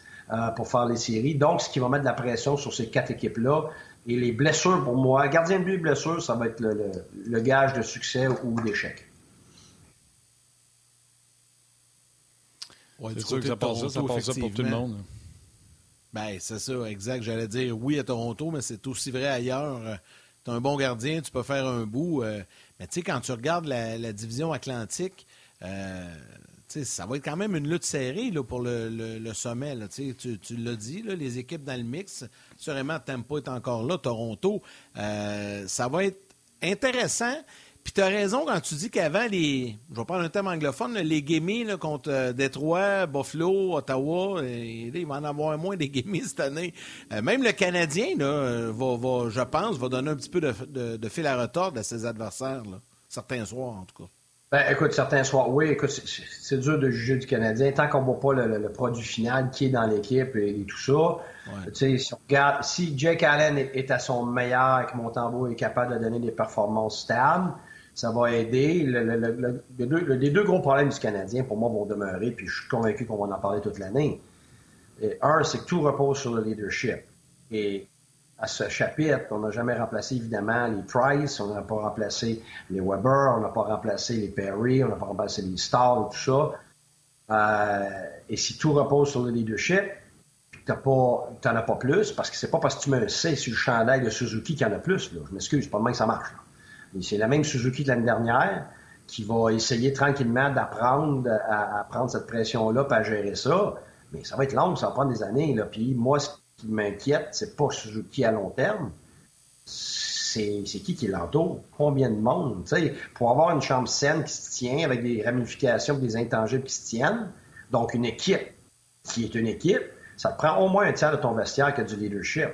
pour faire les séries. Donc, ce qui va mettre de la pression sur ces quatre équipes-là. Et les blessures, pour moi, gardien de but et blessures, ça va être le, le, gage de succès ou d'échec. Ouais, c'est sûr que ça passe ça, ça passe ça pour tout le monde. Ben, c'est ça, exact. J'allais dire oui à Toronto, mais c'est aussi vrai ailleurs. Tu es un bon gardien, tu peux faire un bout. Euh, mais tu sais, quand tu regardes la, division atlantique, euh, ça va être quand même une lutte serrée là, pour le, sommet. Tu, tu l'as dit, les équipes dans le mix, sûrement Tampa est encore là, Toronto. Euh, ça va être intéressant. Puis tu as raison quand tu dis qu'avant, les, je vais prendre un thème anglophone, les gamies contre euh, Détroit, Buffalo, Ottawa, et, il va en avoir moins des gamies cette année. Euh, même le Canadien, là, va, va, je pense, va donner un petit peu de, de, fil à retordre à ses adversaires, là. certains soirs en tout cas. Ben, écoute, certains soirs, oui, écoute, c'est dur de juger du Canadien tant qu'on ne voit pas le, produit final qui est dans l'équipe et, tout ça. Tu sais, si on regarde, si Jake Allen est, à son meilleur et que Montembeau est capable de donner des performances stables, ça va aider. Le, les deux gros problèmes du Canadien, pour moi, vont demeurer, puis je suis convaincu qu'on va en parler toute l'année. Un, c'est que tout repose sur le leadership. Et à ce chapitre. On n'a jamais remplacé, évidemment, les Price, on n'a pas remplacé les Weber, on n'a pas remplacé les Perry, on n'a pas remplacé les Stars tout ça. Euh, et si tout repose sur le leadership, tu n'en as pas plus, parce que c'est pas parce que tu mets un C sur le chandail de Suzuki qu'il y en a plus. Je m'excuse, pas le que ça marche. C'est la même Suzuki de l'année dernière qui va essayer tranquillement d'apprendre à, prendre cette pression-là et à gérer ça. Mais ça va être long, ça va prendre des années. Puis moi, qui m'inquiète, c'est pas Suzuki à long terme, c'est qui qui l'entoure, combien de monde? sais, pour avoir une chambre saine qui se tient avec des ramifications, des intangibles qui se tiennent, donc une équipe qui est une équipe, ça te prend au moins un tiers de ton vestiaire qui a du leadership.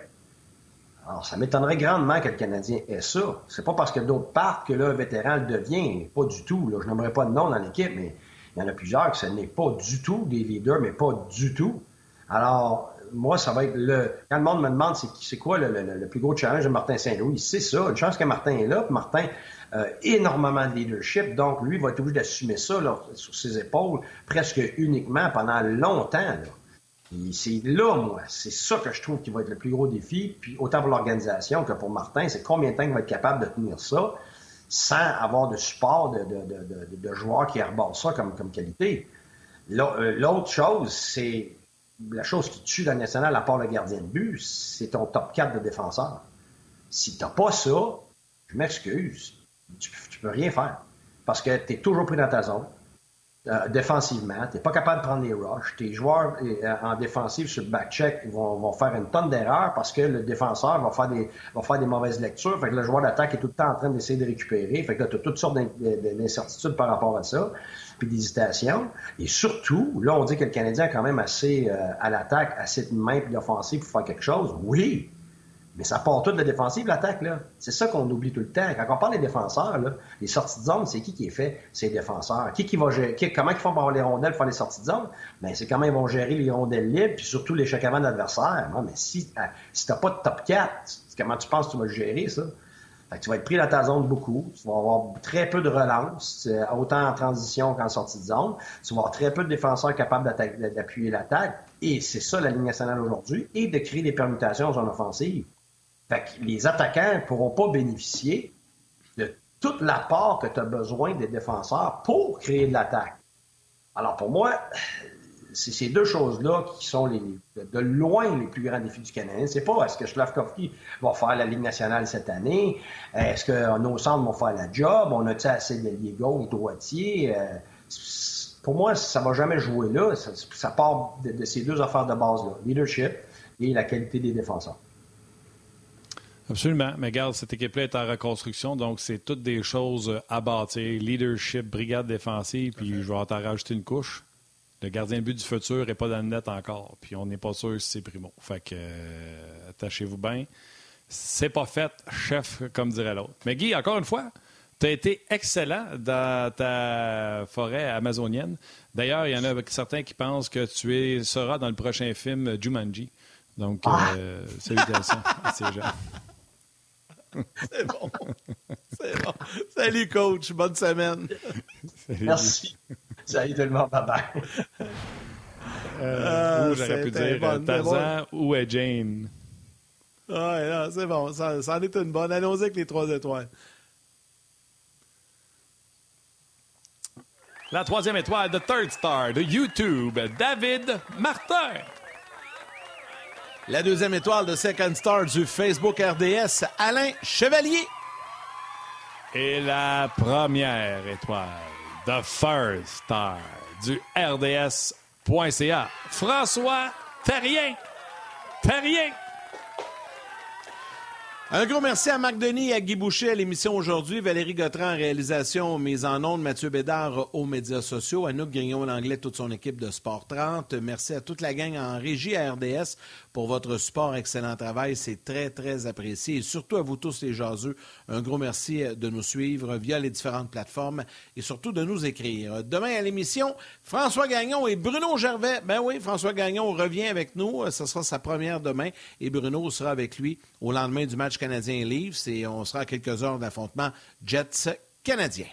Alors, ça m'étonnerait grandement que le Canadien ait ça. C'est pas parce que d'autres partent que là, un vétéran le devient. Pas du tout. Là. Je n'aimerais pas de nom dans l'équipe, mais il y en a plusieurs que ce n'est pas du tout des leaders, mais pas du tout. Alors, moi, ça va être le. Quand le monde me demande c'est quoi le, plus gros challenge de Martin Saint-Louis, c'est ça. Une chance que Martin est là. Puis Martin euh, énormément de leadership, donc lui va être obligé d'assumer ça sur ses épaules presque uniquement pendant longtemps. C'est là, moi, c'est ça que je trouve qui va être le plus gros défi, puis autant pour l'organisation que pour Martin, c'est combien de temps il va être capable de tenir ça sans avoir de support de, joueurs qui arbordent ça comme, comme qualité. Euh, l'autre chose, c'est la chose qui tue la nationale, à part le gardien de but, c'est ton top 4 de défenseur. Si tu n'as pas ça, je m'excuse, tu, ne peux rien faire. Parce que tu es toujours pris dans ta zone. Euh, défensivement, tu n'es pas capable de prendre les rushs. Tes joueurs euh, en défensive sur le back-check vont, vont, faire une tonne d'erreurs parce que le défenseur va faire des, va faire des mauvaises lectures. Fait que le joueur d'attaque est tout le temps en train d'essayer de récupérer. Fait que là, tu as toutes sortes d'incertitudes par rapport à ça puis d'hésitation. Et surtout, là, on dit que le Canadien a quand même assez euh, à l'attaque, assez de main puis d'offensive pour faire quelque chose. Oui, mais ça part tout de la défensive, l'attaque, là. C'est ça qu'on oublie tout le temps. Quand on parle des défenseurs, là, les sorties de zone, c'est qui qui est fait? C'est les défenseurs. Qui qui va gérer? comment ils font pour avoir les rondelles pour faire les sorties de zone? Ben, c'est comment ils vont gérer les rondelles libres, puis surtout l'échec avant de. Non, mais si, euh, si t'as pas de top 4, comment tu penses que tu vas gérer, ça? tu vas être pris dans ta zone beaucoup. Tu vas avoir très peu de relance, autant en transition qu'en sortie de zone. Tu vas avoir très peu de défenseurs capables d'appuyer l'attaque. Et c'est ça la ligne nationale aujourd'hui. Et de créer des permutations en zone offensive. Fait que les attaquants ne pourront pas bénéficier de toute l'apport que tu as besoin des défenseurs pour créer de l'attaque. Alors pour moi, c'est ces deux choses-là qui sont de loin les plus grands défis du Canadien. C'est pas est-ce que Slavkovski va faire la Ligue nationale cette année, est-ce que nos centres vont faire la job, on a-tu assez de liés gauche, droitier. Euh, pour moi, ça va jamais jouer là. Ça, part de, ces deux affaires de base-là, leadership et la qualité des défenseurs. Absolument. Mais regarde, cette équipe-là est en reconstruction, donc c'est toutes des choses à bâtir. Leadership, brigade défensive, puis je vais t'en rajouter une couche. Le gardien de but du futur n'est pas dans le net encore, puis on n'est pas sûr si c'est Primo. Fait que, euh, attachez-vous bien. C'est pas fait, chef, comme dirait l'autre. Mais Guy, encore une fois, tu as été excellent dans ta forêt amazonienne. D'ailleurs, il y en a certains qui pensent que tu es, seras dans le prochain film Jumanji. Donc, ah. euh, (laughs) salutations à ces gens. (laughs) C'est bon. C'est bon. Salut, coach. Bonne semaine. Merci. Salut tout le monde. Bye euh, ou j'aurais pu dire bonne, Tarzan ou Jane? Ouais, c'est bon. Ça, ça en est une bonne. Allons-y avec les trois étoiles. La troisième étoile de Third Star de YouTube, David Martin. La deuxième étoile de Second Star du Facebook RDS, Alain Chevalier. Et la première étoile de First Star du RDS.ca, François Terrien. Terrien. Un gros merci à Marc Denis et à Guy Boucher à l'émission aujourd'hui, Valérie Gautran en réalisation, mise en ondes, Mathieu Bédard aux médias sociaux, Anouk Grignon l'anglais, toute son équipe de Sport 30. Merci à toute la gang en régie à RDS pour votre support, excellent travail, c'est très très apprécié et surtout à vous tous les jaseux, un gros merci de nous suivre via les différentes plateformes et surtout de nous écrire. Demain à l'émission, François Gagnon et Bruno Gervais. Ben oui, François Gagnon revient avec nous, ce sera sa première demain et Bruno sera avec lui au lendemain du match canadien livre et on sera à quelques heures d'affrontement Jets canadien.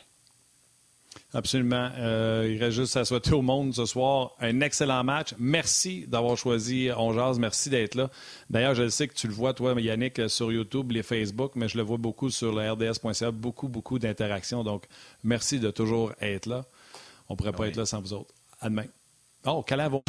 Absolument. Euh, il reste juste à souhaiter au monde ce soir un excellent match. Merci d'avoir choisi On Merci d'être là. D'ailleurs, je sais que tu le vois, toi, Yannick, sur YouTube, les Facebook, mais je le vois beaucoup sur le RDS.ca. Beaucoup, beaucoup d'interactions. Donc, merci de toujours être là. On ne pourrait pas être là sans vous autres. À demain. Oh, Calavon.